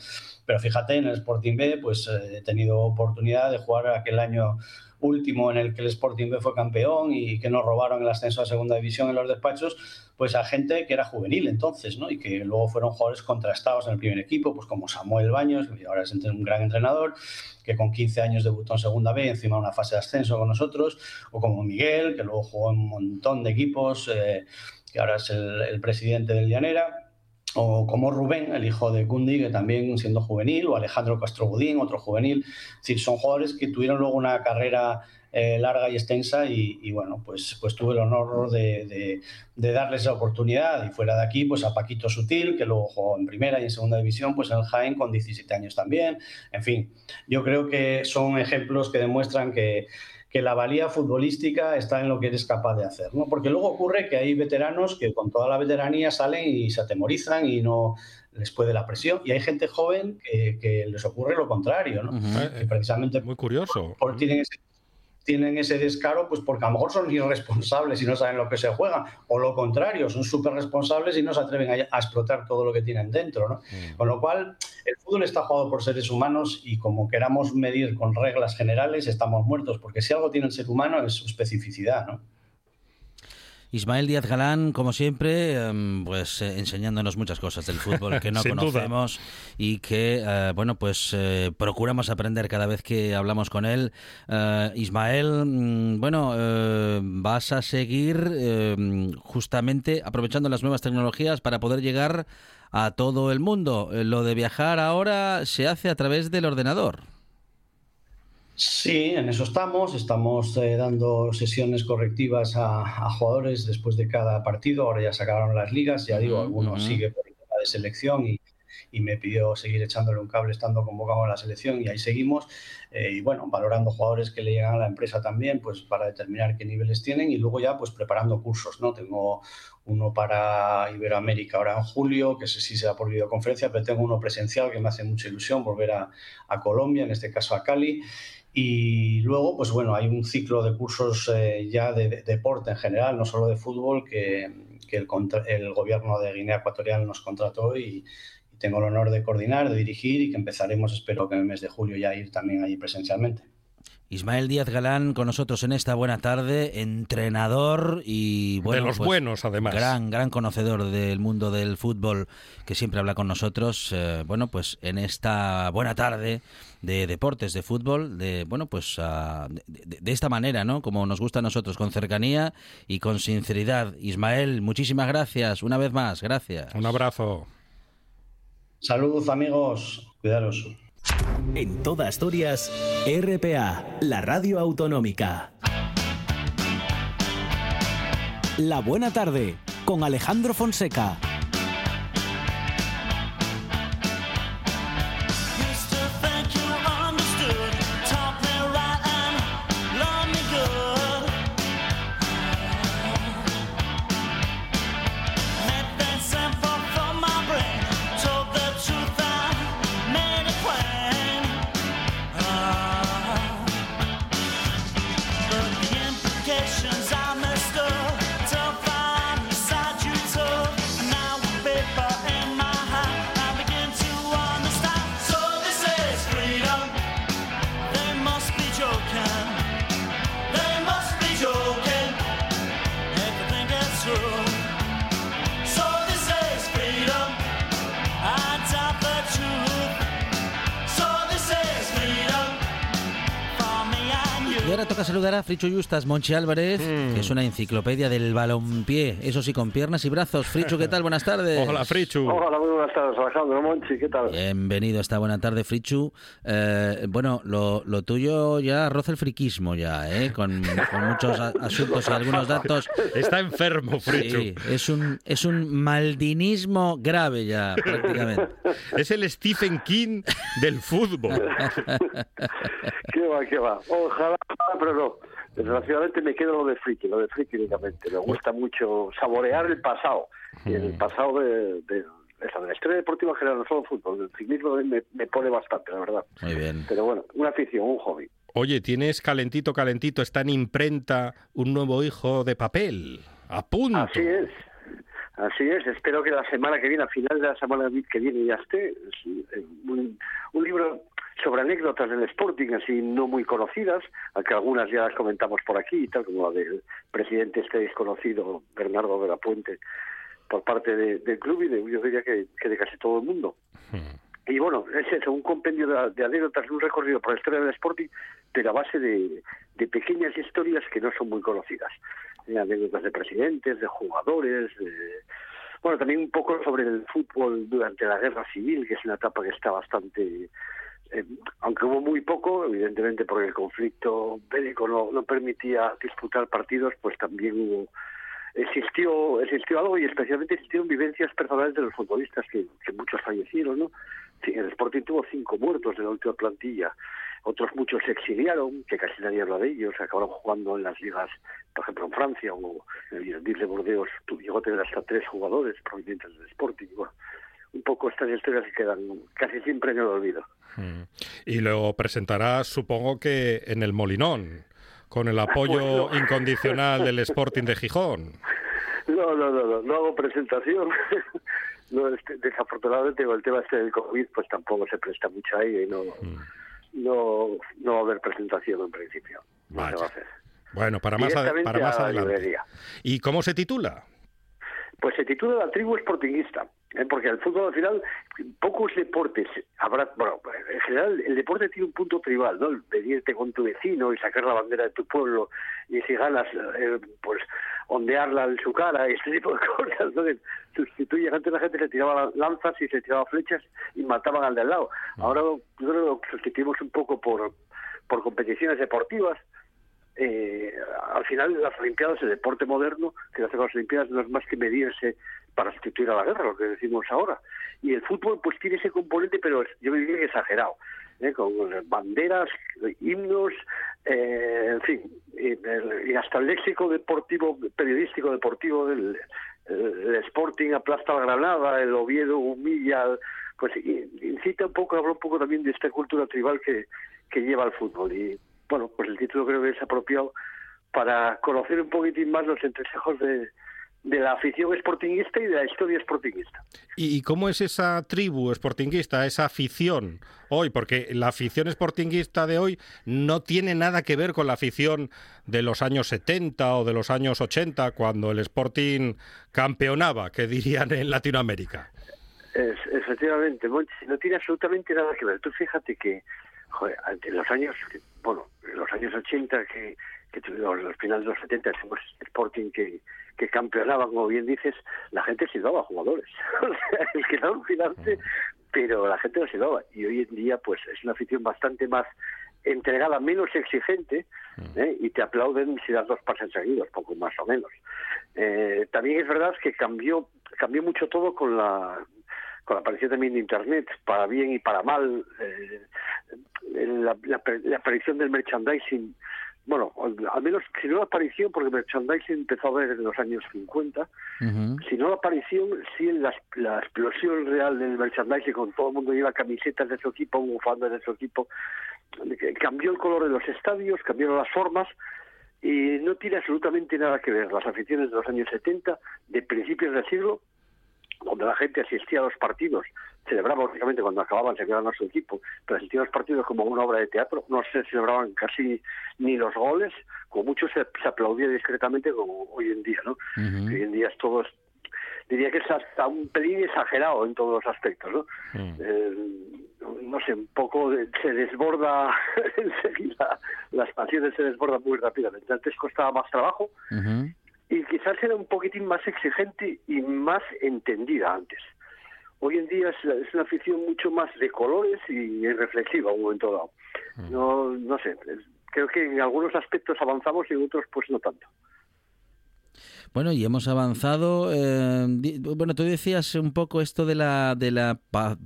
Pero fíjate, en el Sporting B, pues eh, he tenido oportunidad de jugar aquel año último en el que el Sporting B fue campeón y que nos robaron el ascenso a segunda división en los despachos, pues a gente que era juvenil entonces, ¿no? Y que luego fueron jugadores contrastados en el primer equipo, pues como Samuel Baños, que ahora es un gran entrenador, que con 15 años debutó en segunda B, encima una fase de ascenso con nosotros, o como Miguel, que luego jugó en un montón de equipos, eh, que ahora es el, el presidente del Llanera o como Rubén, el hijo de Gundi, que también siendo juvenil, o Alejandro Castrobudín, otro juvenil. Es decir, son jugadores que tuvieron luego una carrera eh, larga y extensa y, bueno, pues, pues tuve el honor de, de, darles la oportunidad y fuera de aquí, pues a Paquito Sutil, que luego jugó en primera y en segunda división, pues en el Jaén con 17 años también. En fin, yo creo que son ejemplos que demuestran que que la valía futbolística está en lo que eres capaz de hacer, ¿no? Porque luego ocurre que hay veteranos que con toda la veteranía salen y se atemorizan y no les puede la presión, y hay gente joven que, les ocurre lo contrario, ¿no? que precisamente Muy curioso. Por, tienen ese tienen ese descaro, pues porque a lo mejor son irresponsables y no saben lo que se juegan, o lo contrario, son súper responsables y no se atreven a, explotar todo lo que tienen dentro. ¿no? Mm. Con lo cual, el fútbol está jugado por seres humanos y como queramos medir con reglas generales, estamos muertos, porque si algo tiene el ser humano es su especificidad. ¿no? Ismael Díaz Galán, como siempre, em, pues eh, enseñándonos muchas cosas del fútbol que <laughs> no conocemos y que, eh, bueno, pues eh, procuramos aprender cada vez que hablamos con él. Ismael, mm, bueno, vas a seguir em, justamente aprovechando las nuevas tecnologías para poder llegar a todo el mundo. Lo de viajar ahora se hace a través del ordenador. Sí, en eso estamos. Estamos eh, dando sesiones correctivas a, jugadores después de cada partido. Ahora ya se acabaron las ligas. Ya digo, algunos sigue por el tema de selección y, me pidió seguir echándole un cable estando convocado a la selección y ahí seguimos. Eh, y bueno, valorando jugadores que le llegan a la empresa también, pues para determinar qué niveles tienen y luego ya pues preparando cursos, ¿no? Tengo uno para Iberoamérica ahora en julio, que sé si será por videoconferencia, pero tengo uno presencial que me hace mucha ilusión volver a, a Colombia, en este caso a Cali. Y luego, pues bueno, hay un ciclo de cursos eh, ya de, deporte en general, no solo de fútbol, que, el, el, gobierno de Guinea Ecuatorial nos contrató y, tengo el honor de coordinar, de dirigir y que empezaremos, espero que en el mes de julio ya ir también allí presencialmente. Ismael Díaz Galán con nosotros en esta buena tarde, entrenador y bueno, de los pues, buenos además. Gran, gran conocedor del mundo del fútbol que siempre habla con nosotros. Eh, bueno, pues en esta buena tarde de deportes, de fútbol, de bueno, pues uh, de, de, esta manera, ¿no? Como nos gusta a nosotros, con cercanía y con sinceridad. Ismael, muchísimas gracias, una vez más, gracias. Un abrazo. Saludos amigos, cuidaros. En toda Asturias, RPA, la radio autonómica. La buena tarde, con Alejandro Fonseca. Frichu Justas Monchi Álvarez, Mm. que es una enciclopedia del balompié, eso sí, con piernas y brazos. Frichu, ¿qué tal? Buenas tardes. <laughs> Hola, Frichu. Hola, muy buenas tardes, Alejandro Monchi, ¿qué tal? Bienvenido a esta buena tarde, Frichu. Eh, bueno, lo, lo tuyo ya roza el friquismo ya, ¿eh? Con, con muchos a- asuntos y algunos datos. Está enfermo, Frichu. Sí, es un, es un maldinismo grave ya, prácticamente. Es el Stephen King del fútbol. <laughs> ¿Qué va, qué va? Ojalá, pero no. Desgraciadamente me quedo lo de friki, lo de friki únicamente. Me gusta mucho saborear el pasado. Y el pasado de, de, esa, de la historia deportiva en general, no solo fútbol. El ciclismo me, me pone bastante, la verdad. Muy bien. Pero bueno, una afición, un hobby. Oye, tienes calentito, calentito, está en imprenta un nuevo hijo de papel. A punto. Así es. Así es, espero que la semana que viene, a final de la semana que viene ya esté. Es un, un libro sobre anécdotas del Sporting, así no muy conocidas, aunque algunas ya las comentamos por aquí, tal como la del presidente este desconocido, Bernardo de la Puente, por parte de- del club y de, yo diría que, que de casi todo el mundo. Y bueno, es eso, un compendio de, de anécdotas, un recorrido por la historia del Sporting, pero a base de, de pequeñas historias que no son muy conocidas. Eh, anécdotas de presidentes, de jugadores, de... bueno, también un poco sobre el fútbol durante la guerra civil, que es una etapa que está bastante... eh, aunque hubo muy poco, evidentemente porque el conflicto bélico no, permitía disputar partidos, pues también hubo existió existió algo y especialmente existieron vivencias personales de los futbolistas que, muchos fallecieron no el Sporting tuvo cinco muertos en la última plantilla otros muchos se exiliaron que casi nadie habla de ellos acabaron jugando en las ligas por ejemplo en Francia o en el Girondins de Bordeaux tu- llegó a tener hasta tres jugadores provenientes del Sporting un poco estas historias que quedan casi siempre en el olvido Mm. Y luego presentarás, supongo que en el Molinón, con el apoyo Bueno. incondicional del Sporting de Gijón. No, no, no, no, no hago presentación. <laughs> no, este, desafortunadamente con el tema este del COVID, pues tampoco se presta mucho ahí y no, no, no va a haber presentación en principio. No se va a hacer. Bueno, para más, para más adelante. ¿Y cómo se titula? Pues se titula La tribu sportinguista, ¿eh? Porque el fútbol al final, pocos deportes habrá, bueno, en general el deporte tiene un punto tribal, ¿no? El venirte con tu vecino y sacar la bandera de tu pueblo y si ganas, eh, pues ondearla en su cara y <laughs> este tipo de cosas, ¿no? Que sustituyen, antes la gente se tiraba lanzas y se tiraba flechas y mataban al de al lado. Ahora yo creo que lo sustituimos un poco por, por competiciones deportivas, eh, al final las Olimpiadas, el deporte moderno que las Olimpiadas no es más que medirse para sustituir a la guerra, lo que decimos ahora. Y el fútbol pues tiene ese componente, pero yo diría que exagerado, ¿eh? con banderas, himnos, eh, en fin, y, hasta el léxico deportivo, periodístico deportivo del el, Sporting aplasta al Granada, el Oviedo humilla, pues incita un poco, habla un poco también de esta cultura tribal que, que lleva al fútbol. Y bueno, pues el título creo que es apropiado para conocer un poquitín más los entresejos de, de la afición sportinguista y de la historia sportinguista. ¿Y cómo es esa tribu sportinguista, esa afición hoy? Porque la afición sportinguista de hoy no tiene nada que ver con la afición de los años 70 o de los años 80, cuando el Sporting campeonaba, que dirían en Latinoamérica. Es, efectivamente, no tiene absolutamente nada que ver. Tú fíjate que, joder, en los años, bueno, en los años 80, que, que tuvimos los finales de los 70, hicimos Sporting que, que campeonaba, como bien dices, la gente silbaba a jugadores. <laughs> o sea, es que era alucinante, pero la gente lo silbaba. Y hoy en día, pues, es una afición bastante más entregada, menos exigente, ¿eh? y te aplauden si das dos pases seguidos, poco más o menos. Eh, también es verdad que cambió cambió mucho todo con la con la aparición también de internet para bien y para mal eh, la, la, la aparición del merchandising bueno, al menos si no la aparición, porque merchandising empezó a ver en los años 50, Ujú. si no la aparición, sí la, la explosión real del merchandising, con todo el mundo lleva camisetas de su equipo, bufandas de su equipo, cambió el color de los estadios, cambiaron las formas, y no tiene absolutamente nada que ver las aficiones de los años 70, de principios del siglo, donde la gente asistía a los partidos, celebraba lógicamente cuando acababan, se quedaban a su equipo, pero asistía a los partidos como una obra de teatro, no se celebraban casi ni los goles, como mucho se, se aplaudía discretamente como hoy en día, ¿no? Hoy en día es todo, diría que es hasta un pelín exagerado en todos los aspectos, ¿no? Eh, no sé, un poco de- se desborda <laughs> enseguida, las pasiones se desbordan muy rápidamente. Antes costaba más trabajo y quizás era un poquitín más exigente y más entendida antes. Hoy en día es, es una afición mucho más de colores y reflexiva a un momento dado. No, no sé, creo que en algunos aspectos avanzamos y en otros pues no tanto. Bueno, y hemos avanzado. eh, bueno, tú decías un poco esto de la, de la,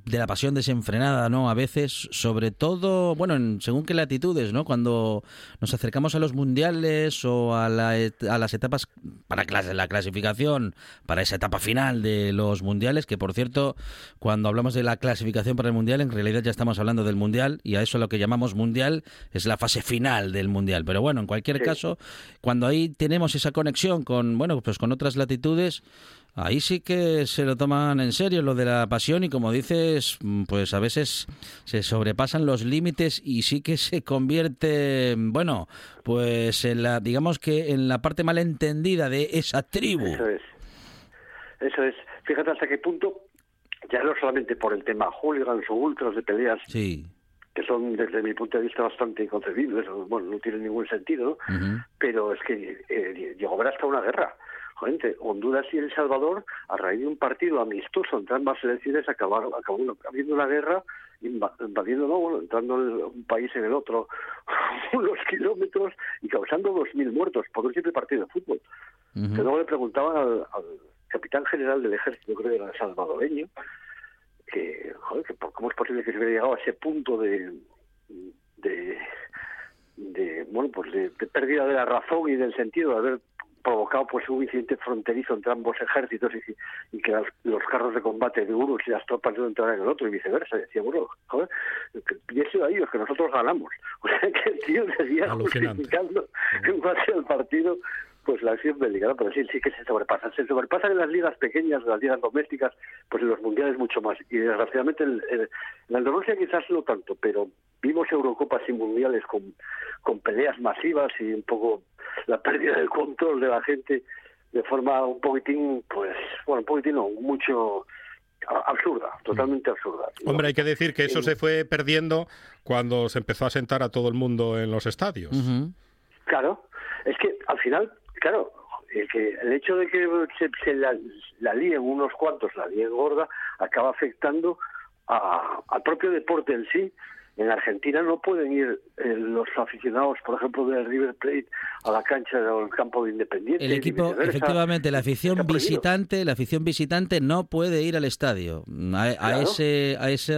de la pasión desenfrenada, ¿no? A veces, sobre todo, bueno, en- según qué latitudes, ¿no? Cuando nos acercamos a los mundiales o a, la a las etapas para clas- la clasificación, para esa etapa final de los mundiales, que por cierto, cuando hablamos de la clasificación para el mundial, en realidad ya estamos hablando del mundial y a eso lo que llamamos mundial es la fase final del mundial. Pero bueno, en cualquier Sí. caso, cuando ahí tenemos esa conexión con, bueno, pues con otras latitudes, ahí sí que se lo toman en serio lo de la pasión y como dices, mm, pues a veces se sobrepasan los límites y sí que se convierte, bueno, pues en la, digamos que en la parte malentendida de esa tribu. Eso es. Eso es. Fíjate hasta qué punto, ya no solamente por el tema hooligans o ultras de peleas, Sí. Que son desde mi punto de vista bastante inconcebibles, bueno, no tienen ningún sentido, pero es que eh, llegó a haber hasta una guerra. Entre Honduras y El Salvador, a raíz de un partido amistoso entre ambas selecciones, acabaron, acabó una- habiendo una guerra, inva- invadiendo, no, bueno, entrando un país en el otro <laughs> unos kilómetros y causando 2.000 muertos por un simple partido de fútbol. Que luego le preguntaban al, al capitán general del ejército, creo que era salvadoreño, que, joder, que cómo es posible que se hubiera llegado a ese punto de, de, de bueno, pues de, de pérdida de la razón y del sentido de haber provocado pues un incidente fronterizo entre ambos ejércitos y, y que los carros de combate de unos y las tropas no entraran en el otro y viceversa. Y decía, bueno, joder, que piensen ahí los que nosotros ganamos. <laughs> O sea que el tío seguía justificando en base al partido pues la acción bélica, ¿no? pero sí, sí que se sobrepasan. Se sobrepasan en las ligas pequeñas, en las ligas domésticas, pues en los mundiales mucho más. Y desgraciadamente en, en, en la Andalucía quizás no tanto, pero vimos Eurocopas y mundiales con, con peleas masivas y un poco la pérdida del control de la gente de forma un poquitín, pues, bueno, un poquitín no, mucho absurda, totalmente absurda. Hombre, hay que decir que eso se fue perdiendo cuando se empezó a sentar a todo el mundo en los estadios. Claro, es que al final, claro, el, que, el hecho de que se, se la, la líen unos cuantos, la líen gorda, acaba afectando a- al propio deporte en sí. En Argentina no pueden ir eh, los aficionados, por ejemplo, del River Plate a la cancha al campo de Independiente. El equipo, efectivamente, la afición visitante, la afición visitante no puede ir al estadio. A, a Claro. ese, a ese,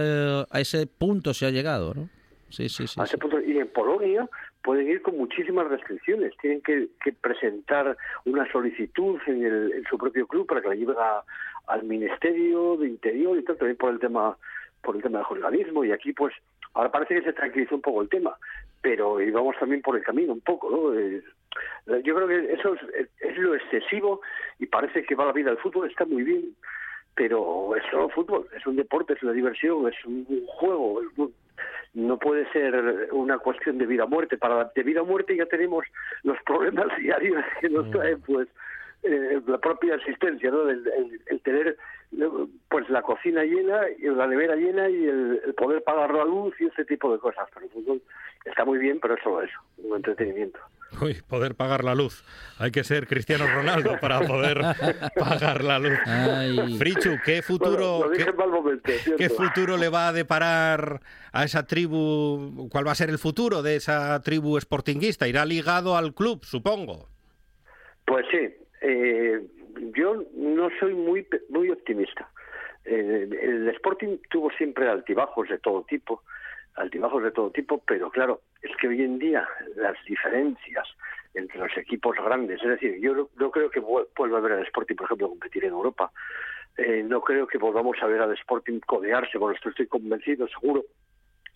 a ese punto se ha llegado, ¿no? Sí, sí, sí. a sí. ese punto. En Polonia pueden ir con muchísimas restricciones. Tienen que, que presentar una solicitud en, el- en su propio club para que la lleven al Ministerio de Interior y tal, también por el tema por el tema del jornalismo. Y aquí, pues, ahora parece que se tranquilizó un poco el tema, pero íbamos también por el camino un poco, ¿no? Eh, yo creo que eso es, lo excesivo y parece que va la vida. El fútbol está muy bien, pero es solo fútbol, es un deporte, es una diversión, es un juego. es no puede ser una cuestión de vida o muerte. Para de vida o muerte ya tenemos los problemas <laughs> diarios que nos trae pues eh, la propia existencia, ¿no? El, el- el tener pues la cocina llena y la nevera llena y el, el poder pagar la luz y ese tipo de cosas. Pero el fútbol está muy bien, pero es solo eso, un entretenimiento. <laughs> Uy, poder pagar la luz. Hay que ser Cristiano Ronaldo para poder <laughs> pagar la luz. Ay. Frichu, ¿qué futuro, Bueno, qué, en mal momento, ¿cierto? qué futuro le va a deparar a esa tribu? ¿Cuál va a ser el futuro de esa tribu sportinguista? Irá ligado al club, supongo. Pues sí, eh, yo no soy muy pe- muy optimista. Eh, el Sporting tuvo siempre altibajos de todo tipo, altibajos de todo tipo, pero claro, es que hoy en día las diferencias entre los equipos grandes, es decir, yo no, creo que vuel- vuelva a ver al Sporting, por ejemplo, competir en Europa. Eh, no creo que volvamos a ver al Sporting codearse, con esto estoy convencido, seguro,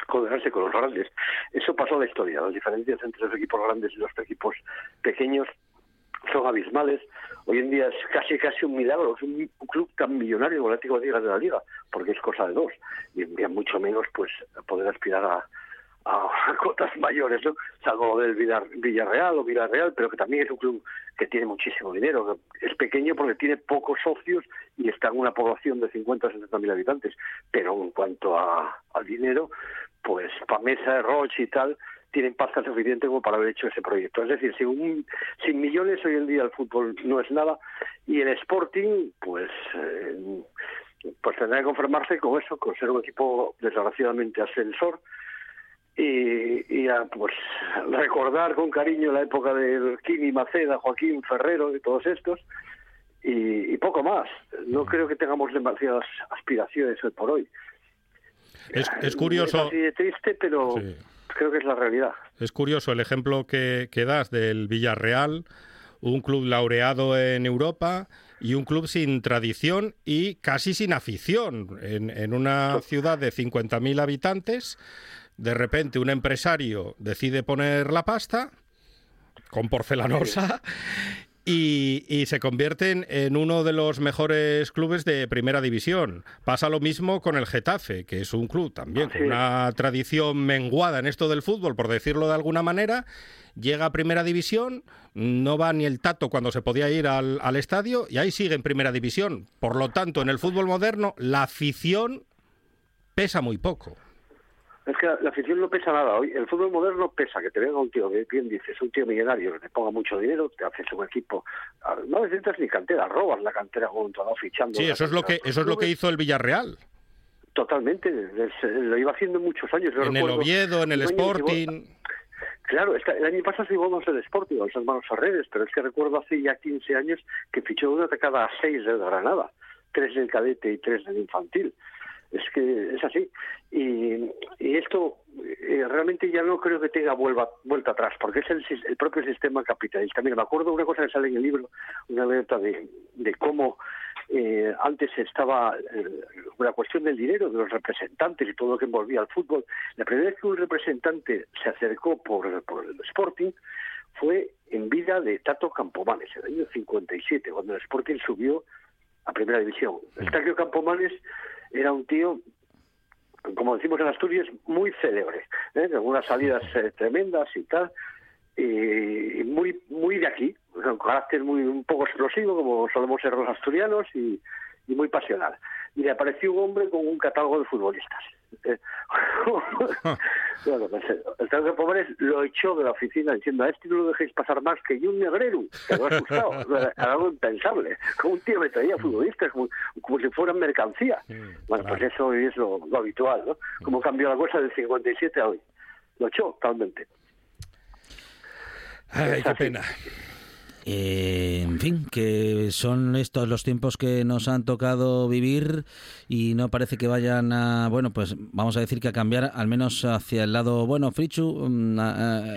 codearse con los grandes. Eso pasó en la historia, las diferencias entre los equipos grandes y los equipos pequeños son abismales. Hoy en día es casi casi un milagro, es un, club tan millonario como el Atlético de la Liga, porque es cosa de dos, y mucho menos pues poder aspirar a, a, <laughs> cotas mayores, ¿no? Salvo del Villarreal o Villarreal, pero que también es un club que tiene muchísimo dinero. Es pequeño porque tiene pocos socios y está en una población de 50 o 60 mil habitantes. Pero en cuanto a, al dinero, pues Pamesa, Roche y tal, tienen pasta suficiente como para haber hecho ese proyecto. Es decir, sin, sin millones hoy en día el fútbol no es nada y el Sporting, pues, eh, pues tendrá que conformarse con eso, con ser un equipo desgraciadamente ascensor y, y a, pues recordar con cariño la época de Kini Maceda, Joaquín Ferrero y todos estos y, poco más. No creo que tengamos demasiadas aspiraciones hoy por hoy. Es, curioso. Es de triste, pero creo que es la realidad. Es curioso el ejemplo que, que das del Villarreal, un club laureado en Europa y un club sin tradición y casi sin afición. En, en una ciudad de 50.000 habitantes, de repente un empresario decide poner la pasta con porcelanosa y, se convierten en uno de los mejores clubes de primera división. Pasa lo mismo con el Getafe, que es un club también con una tradición menguada en esto del fútbol, por decirlo de alguna manera. Llega a primera división, no va ni el tato cuando se podía ir al, al estadio y ahí sigue en primera división. Por lo tanto, en el fútbol moderno, la afición pesa muy poco. Es que la, afición no pesa nada. Hoy el fútbol moderno pesa, que te venga un tío, bien dices, un tío millonario que te ponga mucho dinero, te haces un equipo. No necesitas ni cantera, robas la cantera con todo fichando. Sí, eso es lo que eso es lo que hizo el Villarreal. Totalmente, lo iba haciendo muchos años. en el Oviedo, en el Sporting. Claro, el año pasado seguimos el Sporting, los hermanos Ferreres, pero es que recuerdo hace ya 15 años que fichó una de cada seis de Granada, tres del cadete y tres del infantil es que es así. Y, esto eh, realmente ya no creo que tenga vuelva, vuelta atrás, porque es el, el, propio sistema capitalista. Mira, me acuerdo una cosa que sale en el libro, una alerta de, de cómo eh, antes estaba eh, la cuestión del dinero, de los representantes y todo lo que envolvía al fútbol. La primera vez que un representante se acercó por, por el Sporting fue en vida de Tato Campomanes, en el año 57, cuando el Sporting subió a Primera División. El Tato Campomanes era un tío, como decimos en Asturias, muy célebre, ¿eh? con unas salidas eh, tremendas y tal, y muy muy de aquí, con carácter muy un poco explosivo, como solemos ser los asturianos, y, y muy pasional. Y le apareció un hombre con un catálogo de futbolistas. Eh, <laughs> <laughs> bueno, pues, el trago de pobres lo echó de la oficina diciendo a este no lo dejéis pasar más que yo un negrero, que lo ha asustado. <laughs> Era algo impensable. Como un tío me traía futbolistas como, como si fueran mercancía. Bueno, pues eso es lo, habitual, ¿no? Como cambió la cosa del 57 a hoy. Lo echó totalmente. Ay, qué pena. Eh, en fin, que son estos los tiempos que nos han tocado vivir y no parece que vayan a, bueno, pues vamos a decir que a cambiar al menos hacia el lado, bueno, Frichu. Mm,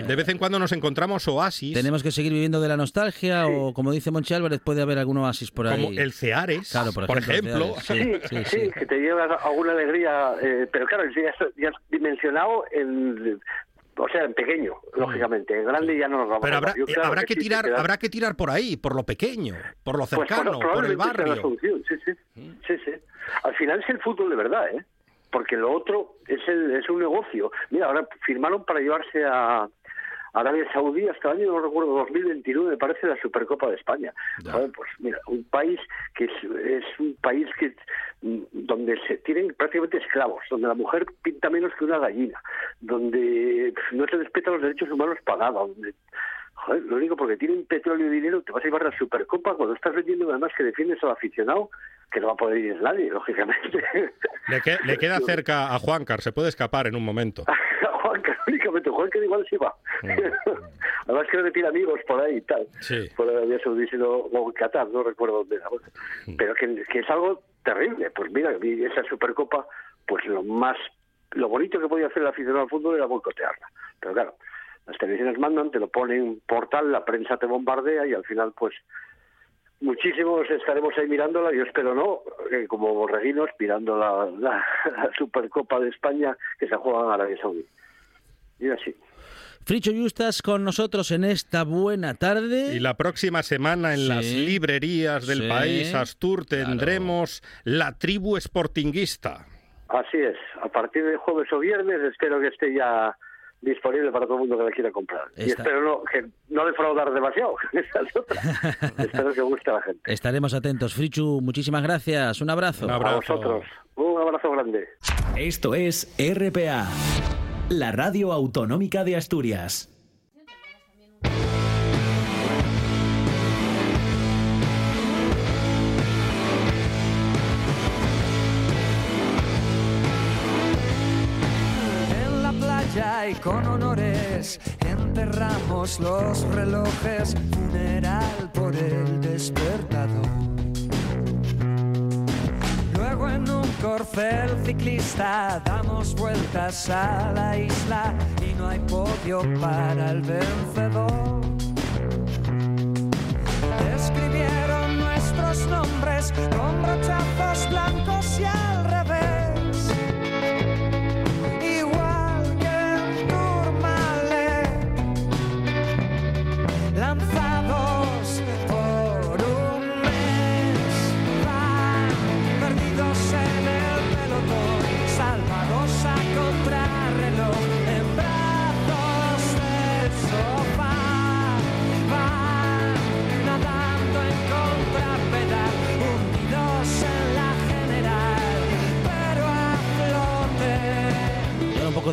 de vez en cuando nos encontramos oasis. Tenemos que seguir viviendo de la nostalgia o, como dice Monchi Álvarez, puede haber algún oasis por ahí. Como el Ceares, claro, por ejemplo. Sí, sí, que te lleva alguna alegría, eh, pero claro, ya, ya dimensionado en o sea, en pequeño, lógicamente. En grande ya no nos vamos Pero habrá, eh, habrá que, tirar, habrá que tirar por ahí, por lo pequeño, por lo pues cercano, por el barrio. Sí, sí. sí, sí. Al final es el fútbol de verdad, ¿eh? Porque lo otro es, el, es un negocio. Mira, ahora firmaron para llevarse a, Arabia Saudí hasta el año, no recuerdo, 2021, me parece, la Supercopa de España. pues mira, un país que es, un país que mm, donde se tienen prácticamente esclavos, donde la mujer pinta menos que una gallina, donde no se respetan los derechos humanos pagados, donde Joder, lo único porque tienen petróleo y dinero, te vas a llevar la Supercopa cuando estás vendiendo además que defiendes al aficionado, que no va a poder ir nadie, lógicamente. Le, le queda <laughs> cerca a Juancar, se puede escapar en un momento. <laughs> únicamente, Juancar igual se va. Mm. <laughs> además creo que tiene amigos por ahí y tal. Sí. Por Arabia Saudí o en Qatar, no recuerdo dónde era. Mm. Pero que, que es algo terrible. Pues mira, esa Supercopa, pues lo más lo bonito que podía hacer el aficionado al fútbol era boicotearla. Pero claro, las televisiones mandan, te lo ponen portal, la prensa te bombardea y al final pues muchísimos estaremos ahí mirándola, yo espero no, eh, como borreguinos mirando la, la, Supercopa de España que se juega en Arabia Saudí. Y así. Fricho Justas con nosotros en esta buena tarde. Y la próxima semana en las librerías del país Astur tendremos la tribu sportinguista. Así es, a partir de jueves o viernes espero que esté ya disponible para todo el mundo que la quiera comprar. Y espero no, que no defraudar demasiado. <laughs> <laughs> Espero que guste a la gente. Estaremos atentos. Frichu, muchísimas gracias. Un abrazo. Un A abrazo. vosotros. Un abrazo grande. Esto es RPA, la radio autonómica de Asturias. En la playa y con honores enterramos los relojes, funeral por el despertador. Corcel ciclista damos vueltas a la isla y no hay podio para el vencedor. Escribieron nuestros nombres con brochazos blancos y al revés.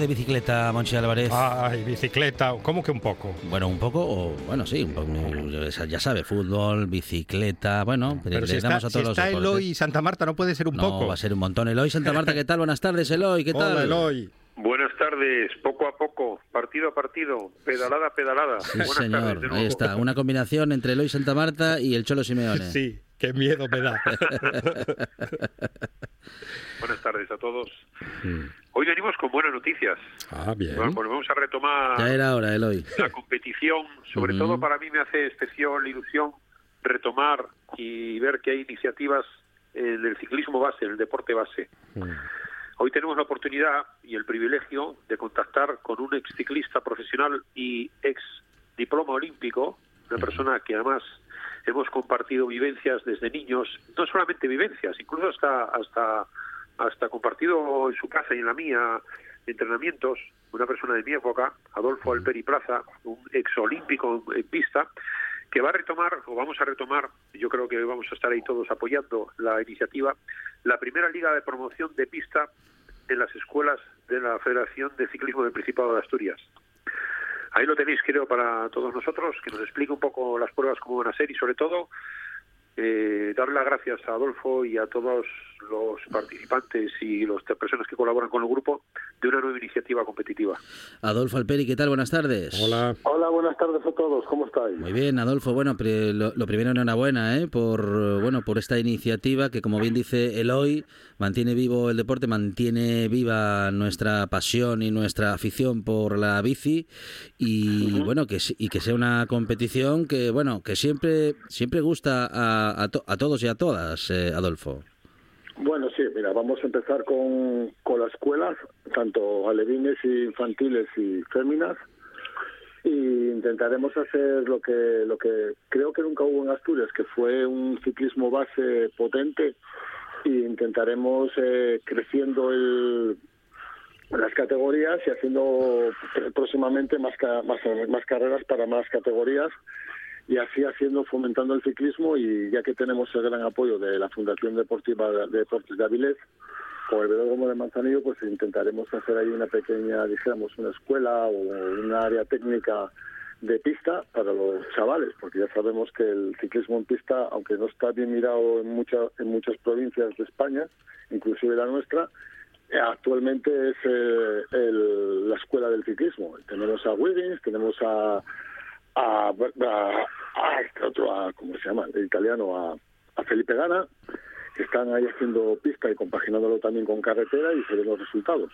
De bicicleta, Monchi Álvarez. Ay, bicicleta, ¿cómo que un poco? Bueno, un poco, o bueno, sí, un poco, ya sabe, fútbol, bicicleta, bueno, Pero le si está, damos a si todos los está. Eloy y Santa Marta, no puede ser un no, poco. va a ser un montón. Eloy Santa <laughs> Marta, ¿qué tal? Buenas tardes, Eloy, ¿qué tal? Hola, Eloy. Buenas tardes, poco a poco, partido a partido, pedalada a pedalada. Sí, Buenas señor, ahí está, una combinación entre Eloy Santa Marta y el Cholo Simeone. Sí, qué miedo me da. <laughs> Buenas tardes a todos. <laughs> Mm. Hoy venimos con buenas noticias. Ah, bien. Bueno, volvemos a retomar Ya era hora, Eloy. la competición. Sobre todo para mí me hace especial ilusión retomar y ver que hay iniciativas en el ciclismo base, en el deporte base. Mm. Hoy tenemos la oportunidad y el privilegio de contactar con un ex ciclista profesional y ex diploma olímpico, una persona que además hemos compartido vivencias desde niños, no solamente vivencias, incluso hasta hasta hasta compartido en su casa y en la mía entrenamientos, una persona de mi época, Adolfo Alperi Plaza, un ex olímpico en pista, que va a retomar, o vamos a retomar, yo creo que vamos a estar ahí todos apoyando la iniciativa, la primera liga de promoción de pista en las escuelas de la Federación de Ciclismo del Principado de Asturias. Ahí lo tenéis, creo, para todos nosotros, que nos explique un poco las pruebas cómo van a ser y, sobre todo, eh, darle las gracias a Adolfo y a todos los participantes y las personas que colaboran con el grupo de una nueva iniciativa competitiva. Adolfo Alperi, ¿qué tal? Buenas tardes. Hola. Hola, buenas tardes a todos. ¿Cómo estáis? Muy bien, Adolfo. Bueno, pre- lo, lo primero enhorabuena, ¿eh? Por bueno, por esta iniciativa que, como bien dice Eloy, mantiene vivo el deporte, mantiene viva nuestra pasión y nuestra afición por la bici y bueno que y que sea una competición que bueno que siempre siempre gusta a, a, to- a todos y a todas, eh, Adolfo. Bueno, sí, mira, vamos a empezar con, con las escuelas, tanto alevines y infantiles y féminas, y intentaremos hacer lo que lo que creo que nunca hubo en Asturias, que fue un ciclismo base potente, y intentaremos eh, creciendo el, las categorías y haciendo próximamente más, más, más carreras para más categorías y así haciendo, fomentando el ciclismo y ya que tenemos el gran apoyo de la Fundación Deportiva de Deportes de Avilés, con el velódromo de Manzanillo, pues intentaremos hacer ahí una pequeña, dijéramos, una escuela o una área técnica de pista para los chavales, porque ya sabemos que el ciclismo en pista, aunque no está bien mirado en, muchas en muchas provincias de España, inclusive la nuestra, actualmente es eh, el- la escuela del ciclismo. Tenemos a Wiggins, tenemos a, a, a- este otro, a, ¿cómo se llama? El italiano, a, a Felipe Gana, están ahí haciendo pista y compaginándolo también con carretera y se ven los resultados.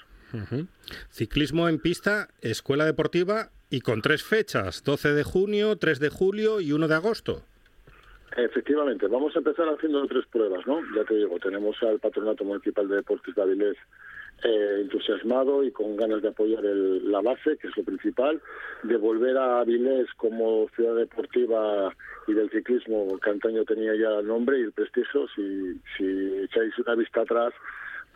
Ciclismo en pista, escuela deportiva y con tres fechas, 12 de junio, 3 de julio y 1 de agosto. Efectivamente, vamos a empezar haciendo tres pruebas, ¿no? Ya te digo, tenemos al Patronato Municipal de Deportes de Avilés eh, entusiasmado y con ganas de apoyar el- la base, que es lo principal, de volver a Avilés como ciudad deportiva y del ciclismo, que antaño tenía ya el nombre y el prestigio. Si, si echáis una vista atrás,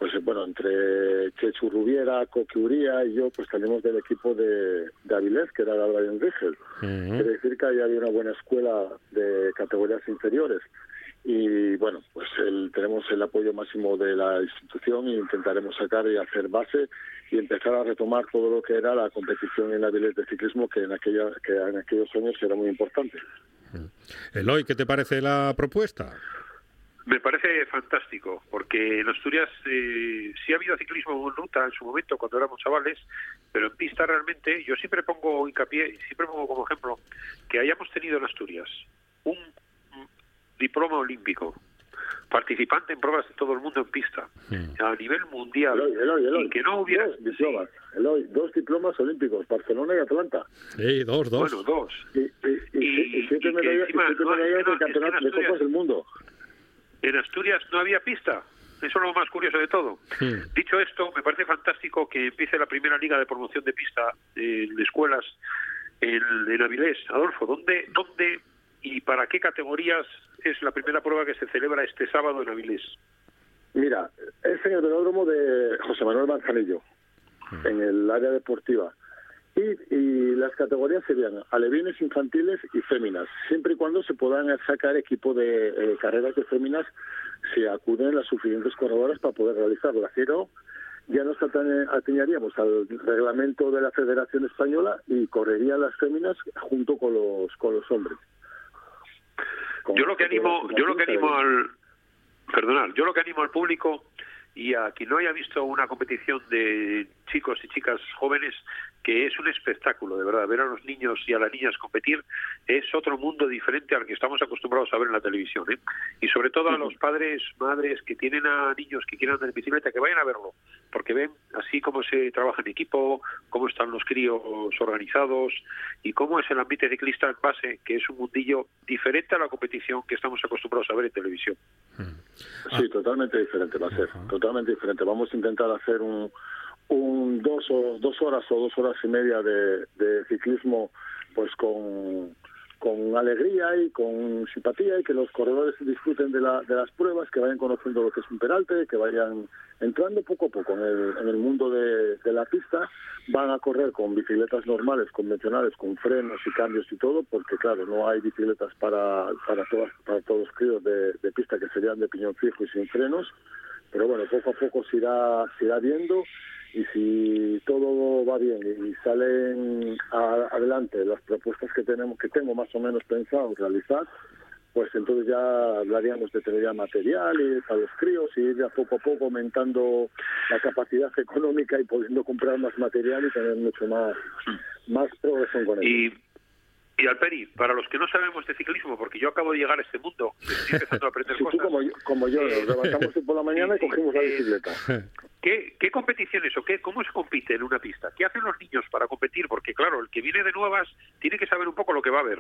pues bueno, entre Chechu Rubiera, Coque Uría y yo, pues salimos del equipo de, de Avilés, que era el Álvaro Rigel. Quiere decir que ahí había una buena escuela de categorías inferiores. Y bueno, pues el, tenemos el apoyo máximo de la institución e intentaremos sacar y hacer base y empezar a retomar todo lo que era la competición en Avilés de ciclismo, que en, aquella, que en aquellos años era muy importante. Eloy, ¿qué te parece la propuesta? Me parece fantástico, porque en Asturias eh, sí ha habido ciclismo en ruta en su momento, cuando éramos chavales, pero en pista realmente, yo siempre pongo hincapié, y siempre pongo como ejemplo, que hayamos tenido en Asturias un diploma olímpico, participante en pruebas de todo el mundo en pista, a nivel mundial, Eloy, Eloy, Eloy. y que no hubiera... Dos diplomas, Eloy, dos diplomas olímpicos, Barcelona y Atlanta. Sí, dos, dos. Bueno, dos. Y, y, y, Y- y siete medallas, no, de campeonato Copas del Mundo. En Asturias no había pista. Eso es lo más curioso de todo. Dicho esto, me parece fantástico que empiece la primera liga de promoción de pista en escuelas en, en Avilés. Adolfo, ¿dónde, ¿dónde y para qué categorías es la primera prueba que se celebra este sábado en Avilés? Mira, es en el velódromo de José Manuel Manzanillo, en el área deportiva. Y, y las categorías serían alevines infantiles y féminas, siempre y cuando se puedan sacar equipo de eh, carreras de féminas si acuden las suficientes corredoras para poder realizarla. Si no, ya nos atañaríamos al reglamento de la Federación Española y correrían las féminas junto con los con los hombres. Con Yo lo que animo, yo lo que animo al, perdonad, yo lo que animo al público y a quien no haya visto una competición de chicos y chicas jóvenes que es un espectáculo, de verdad, ver a los niños y a las niñas competir es otro mundo diferente al que estamos acostumbrados a ver en la televisión, ¿eh? Y sobre todo a los padres, madres que tienen a niños que quieran andar en bicicleta, que vayan a verlo, porque ven así cómo se trabaja en equipo, cómo están los críos organizados y cómo es el ambiente ciclista en base, que es un mundillo diferente a la competición que estamos acostumbrados a ver en televisión. Sí, totalmente diferente va a ser, totalmente diferente. Vamos a intentar hacer un, un dos o dos horas o dos horas y media de, ciclismo, pues con, con alegría y con simpatía y que los corredores disfruten de, la, de las pruebas, que vayan conociendo lo que es un peralte, que vayan entrando poco a poco en el, en el mundo de, de la pista. Van a correr con bicicletas normales, convencionales, con frenos y cambios y todo, porque claro, no hay bicicletas para, para, todas, para todos los críos de, de pista que serían de piñón fijo y sin frenos. Pero bueno, poco a poco se irá, se irá viendo y si todo va bien y salen a- adelante las propuestas que tenemos que tengo más o menos pensado realizar pues entonces ya hablaríamos de tener ya materiales a los críos y ir ya poco a poco aumentando la capacidad económica y pudiendo comprar más material y tener mucho más más progresión con ello. Y, y Alperi, para los que no sabemos de ciclismo, porque yo acabo de llegar a este mundo, estoy empezando a aprender tú cosas, como yo, como yo nos levantamos <laughs> por la mañana y cogimos la bicicleta. <laughs> ¿qué, ¿qué competiciones o qué, cómo se compite en una pista? ¿Qué hacen los niños para competir? Porque claro, el que viene de nuevas tiene que saber un poco lo que va a ver.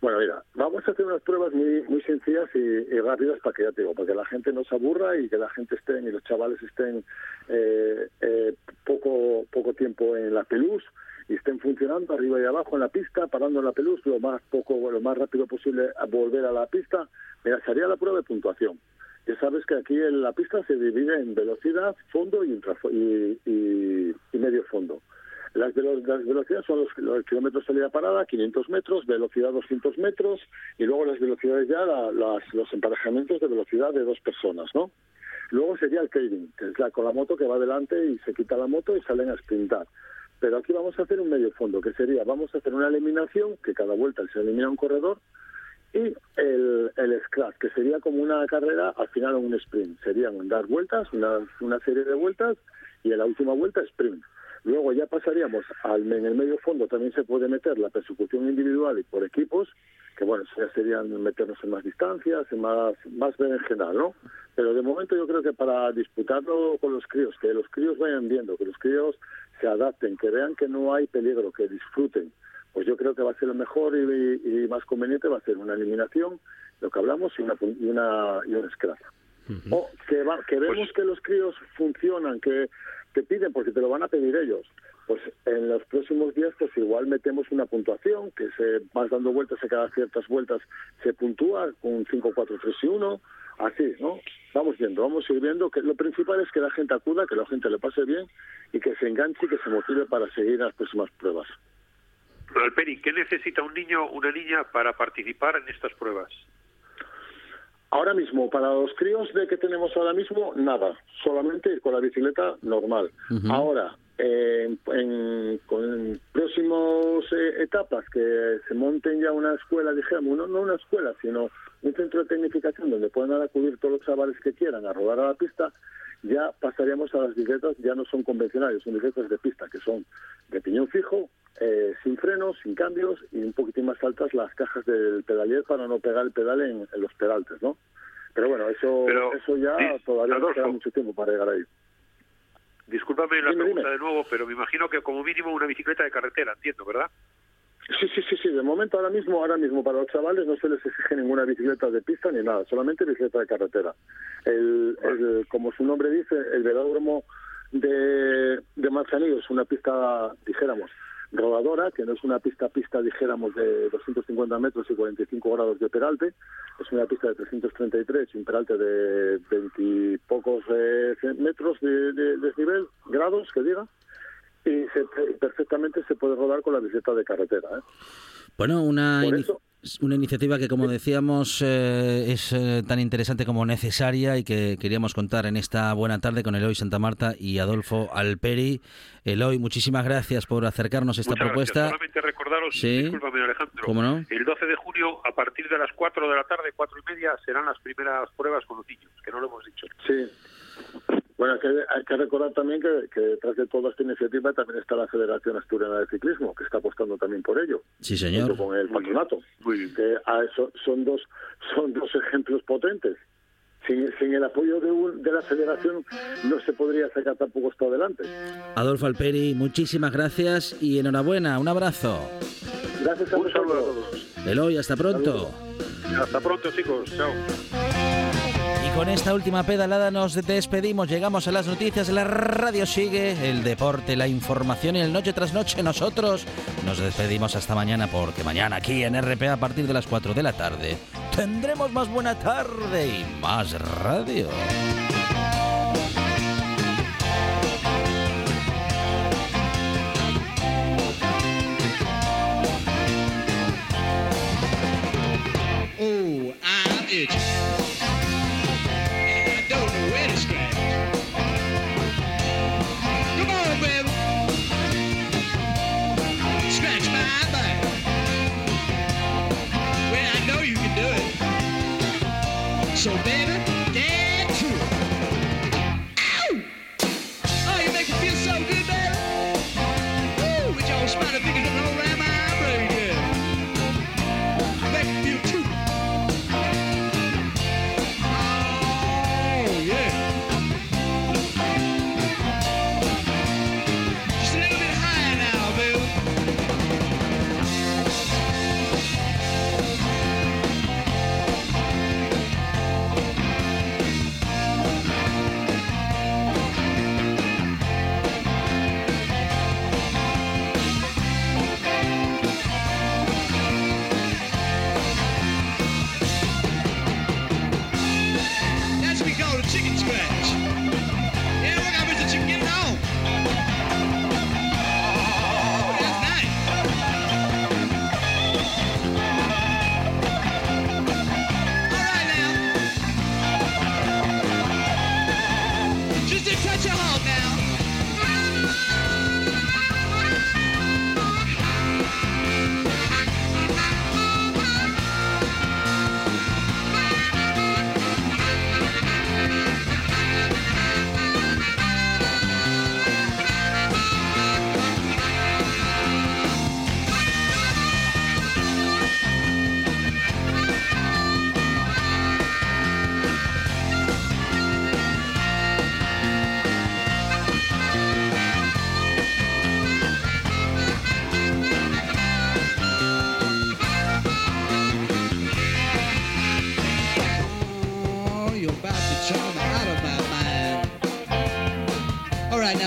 Bueno, mira, vamos a hacer unas pruebas muy muy sencillas y, y rápidas para que ya te digo, para que la gente no se aburra y que la gente esté y los chavales estén eh, eh, poco poco tiempo en la pelús y estén funcionando arriba y abajo en la pista, parando en la pelús lo más poco lo más rápido posible a volver a la pista. Mira, sería la prueba de puntuación. Ya sabes que aquí en la pista se divide en velocidad, fondo y, y, y- y medio fondo. Las, velo- las velocidades son los, los kilómetros salida parada, 500 metros, velocidad 200 metros, y luego las velocidades ya, la- las- los emparejamientos de velocidad de dos personas, ¿no? Luego sería el trading, que es la con la moto que va adelante y se quita la moto y salen a sprintar. Pero aquí vamos a hacer un medio fondo, que sería, vamos a hacer una eliminación, que cada vuelta se elimina un corredor, y el, el scratch, que sería como una carrera, al final un sprint. Serían dar vueltas, una, una serie de vueltas, y en la última vuelta sprint. Luego ya pasaríamos al en el medio fondo, también se puede meter la persecución individual y por equipos, que bueno, ya serían meternos en más distancias, en más, más berenjenal, ¿no? Pero de momento yo creo que para disputarlo con los críos, que los críos vayan viendo, que los críos se adapten, que vean que no hay peligro, que disfruten, pues yo creo que va a ser lo mejor y, y más conveniente va a ser una eliminación, lo que hablamos, y una, y una, y un scratch. O que, va, que vemos que los críos funcionan, que te piden porque te lo van a pedir ellos. Pues en los próximos días, pues igual metemos una puntuación, que se vas dando vueltas a cada ciertas vueltas, se puntúa con 5, 4, 3 y 1, así, ¿no? Vamos viendo, vamos a ir viendo que lo principal es que la gente acuda, que la gente le pase bien y que se enganche y que se motive para seguir las próximas pruebas. Alperi, ¿qué necesita un niño o una niña para participar en estas pruebas? Ahora mismo, para los críos de que tenemos ahora mismo, nada, solamente ir con la bicicleta normal. Ahora, eh, en, con próximas eh, etapas que se monten ya una escuela, dijéramos, no, no una escuela, sino un centro de tecnificación donde puedan acudir todos los chavales que quieran a rodar a la pista, ya pasaríamos a las bicicletas, ya no son convencionales, son bicicletas de pista, que son de piñón fijo, eh, sin frenos, sin cambios y un poquitín más altas las cajas del pedalier para no pegar el pedal en, en los pedaltes, ¿no? Pero bueno, eso, Pero, eso ya todavía nos queda mucho tiempo para llegar ahí. Discúlpame la Dime, pregunta dime. de nuevo, pero me imagino que como mínimo una bicicleta de carretera, entiendo, ¿verdad? Sí, sí, sí, sí. De momento, ahora mismo, ahora mismo para los chavales no se les exige ninguna bicicleta de pista ni nada, solamente bicicleta de carretera. El, el- como su nombre dice, el velódromo de, de Manzanillo es una pista, dijéramos, rodadora, que no es una pista pista, dijéramos, de 250 metros y 45 grados de peralte, es una pista de 333 y un peralte de 20 y pocos eh, metros de, de desnivel, grados, que diga, y se- perfectamente se puede rodar con la bicicleta de carretera. ¿eh? Bueno, una, Por ini- eso- una iniciativa que, como decíamos, eh, es eh, tan interesante como necesaria y que queríamos contar en esta buena tarde con Eloy Santa Marta y Adolfo Alperi. Eloy, muchísimas gracias por acercarnos a esta Muchas propuesta. gracias. Solamente recordaros, Sí. discúlpame Alejandro, ¿Cómo no? el 12 de junio a partir de las 4 de la tarde, 4 y media, serán las primeras pruebas con los niños, que no lo hemos dicho. Sí. Bueno, hay que, hay que recordar también que, que detrás de toda esta iniciativa también está la Federación Asturiana de Ciclismo, que está apostando también por ello, Sí, señor. junto con el patronato. Muy bien. Que a eso son dos son dos ejemplos potentes. Sin, sin el apoyo de, un- de la Federación no se podría sacar tampoco esto adelante. Adolfo Alperi, muchísimas gracias y enhorabuena. Un abrazo. Gracias a Un saludo a todos. Eloy, hasta pronto. Hasta pronto, chicos. Chao. Con esta última pedalada nos despedimos, llegamos a las noticias, la radio sigue, el deporte, la información y el noche tras noche nosotros nos despedimos hasta mañana porque mañana aquí en RPA a partir de las 4 de la tarde tendremos más buena tarde y más radio. Oh, I'm itching.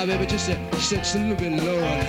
Baby, just a, just a little bit lower.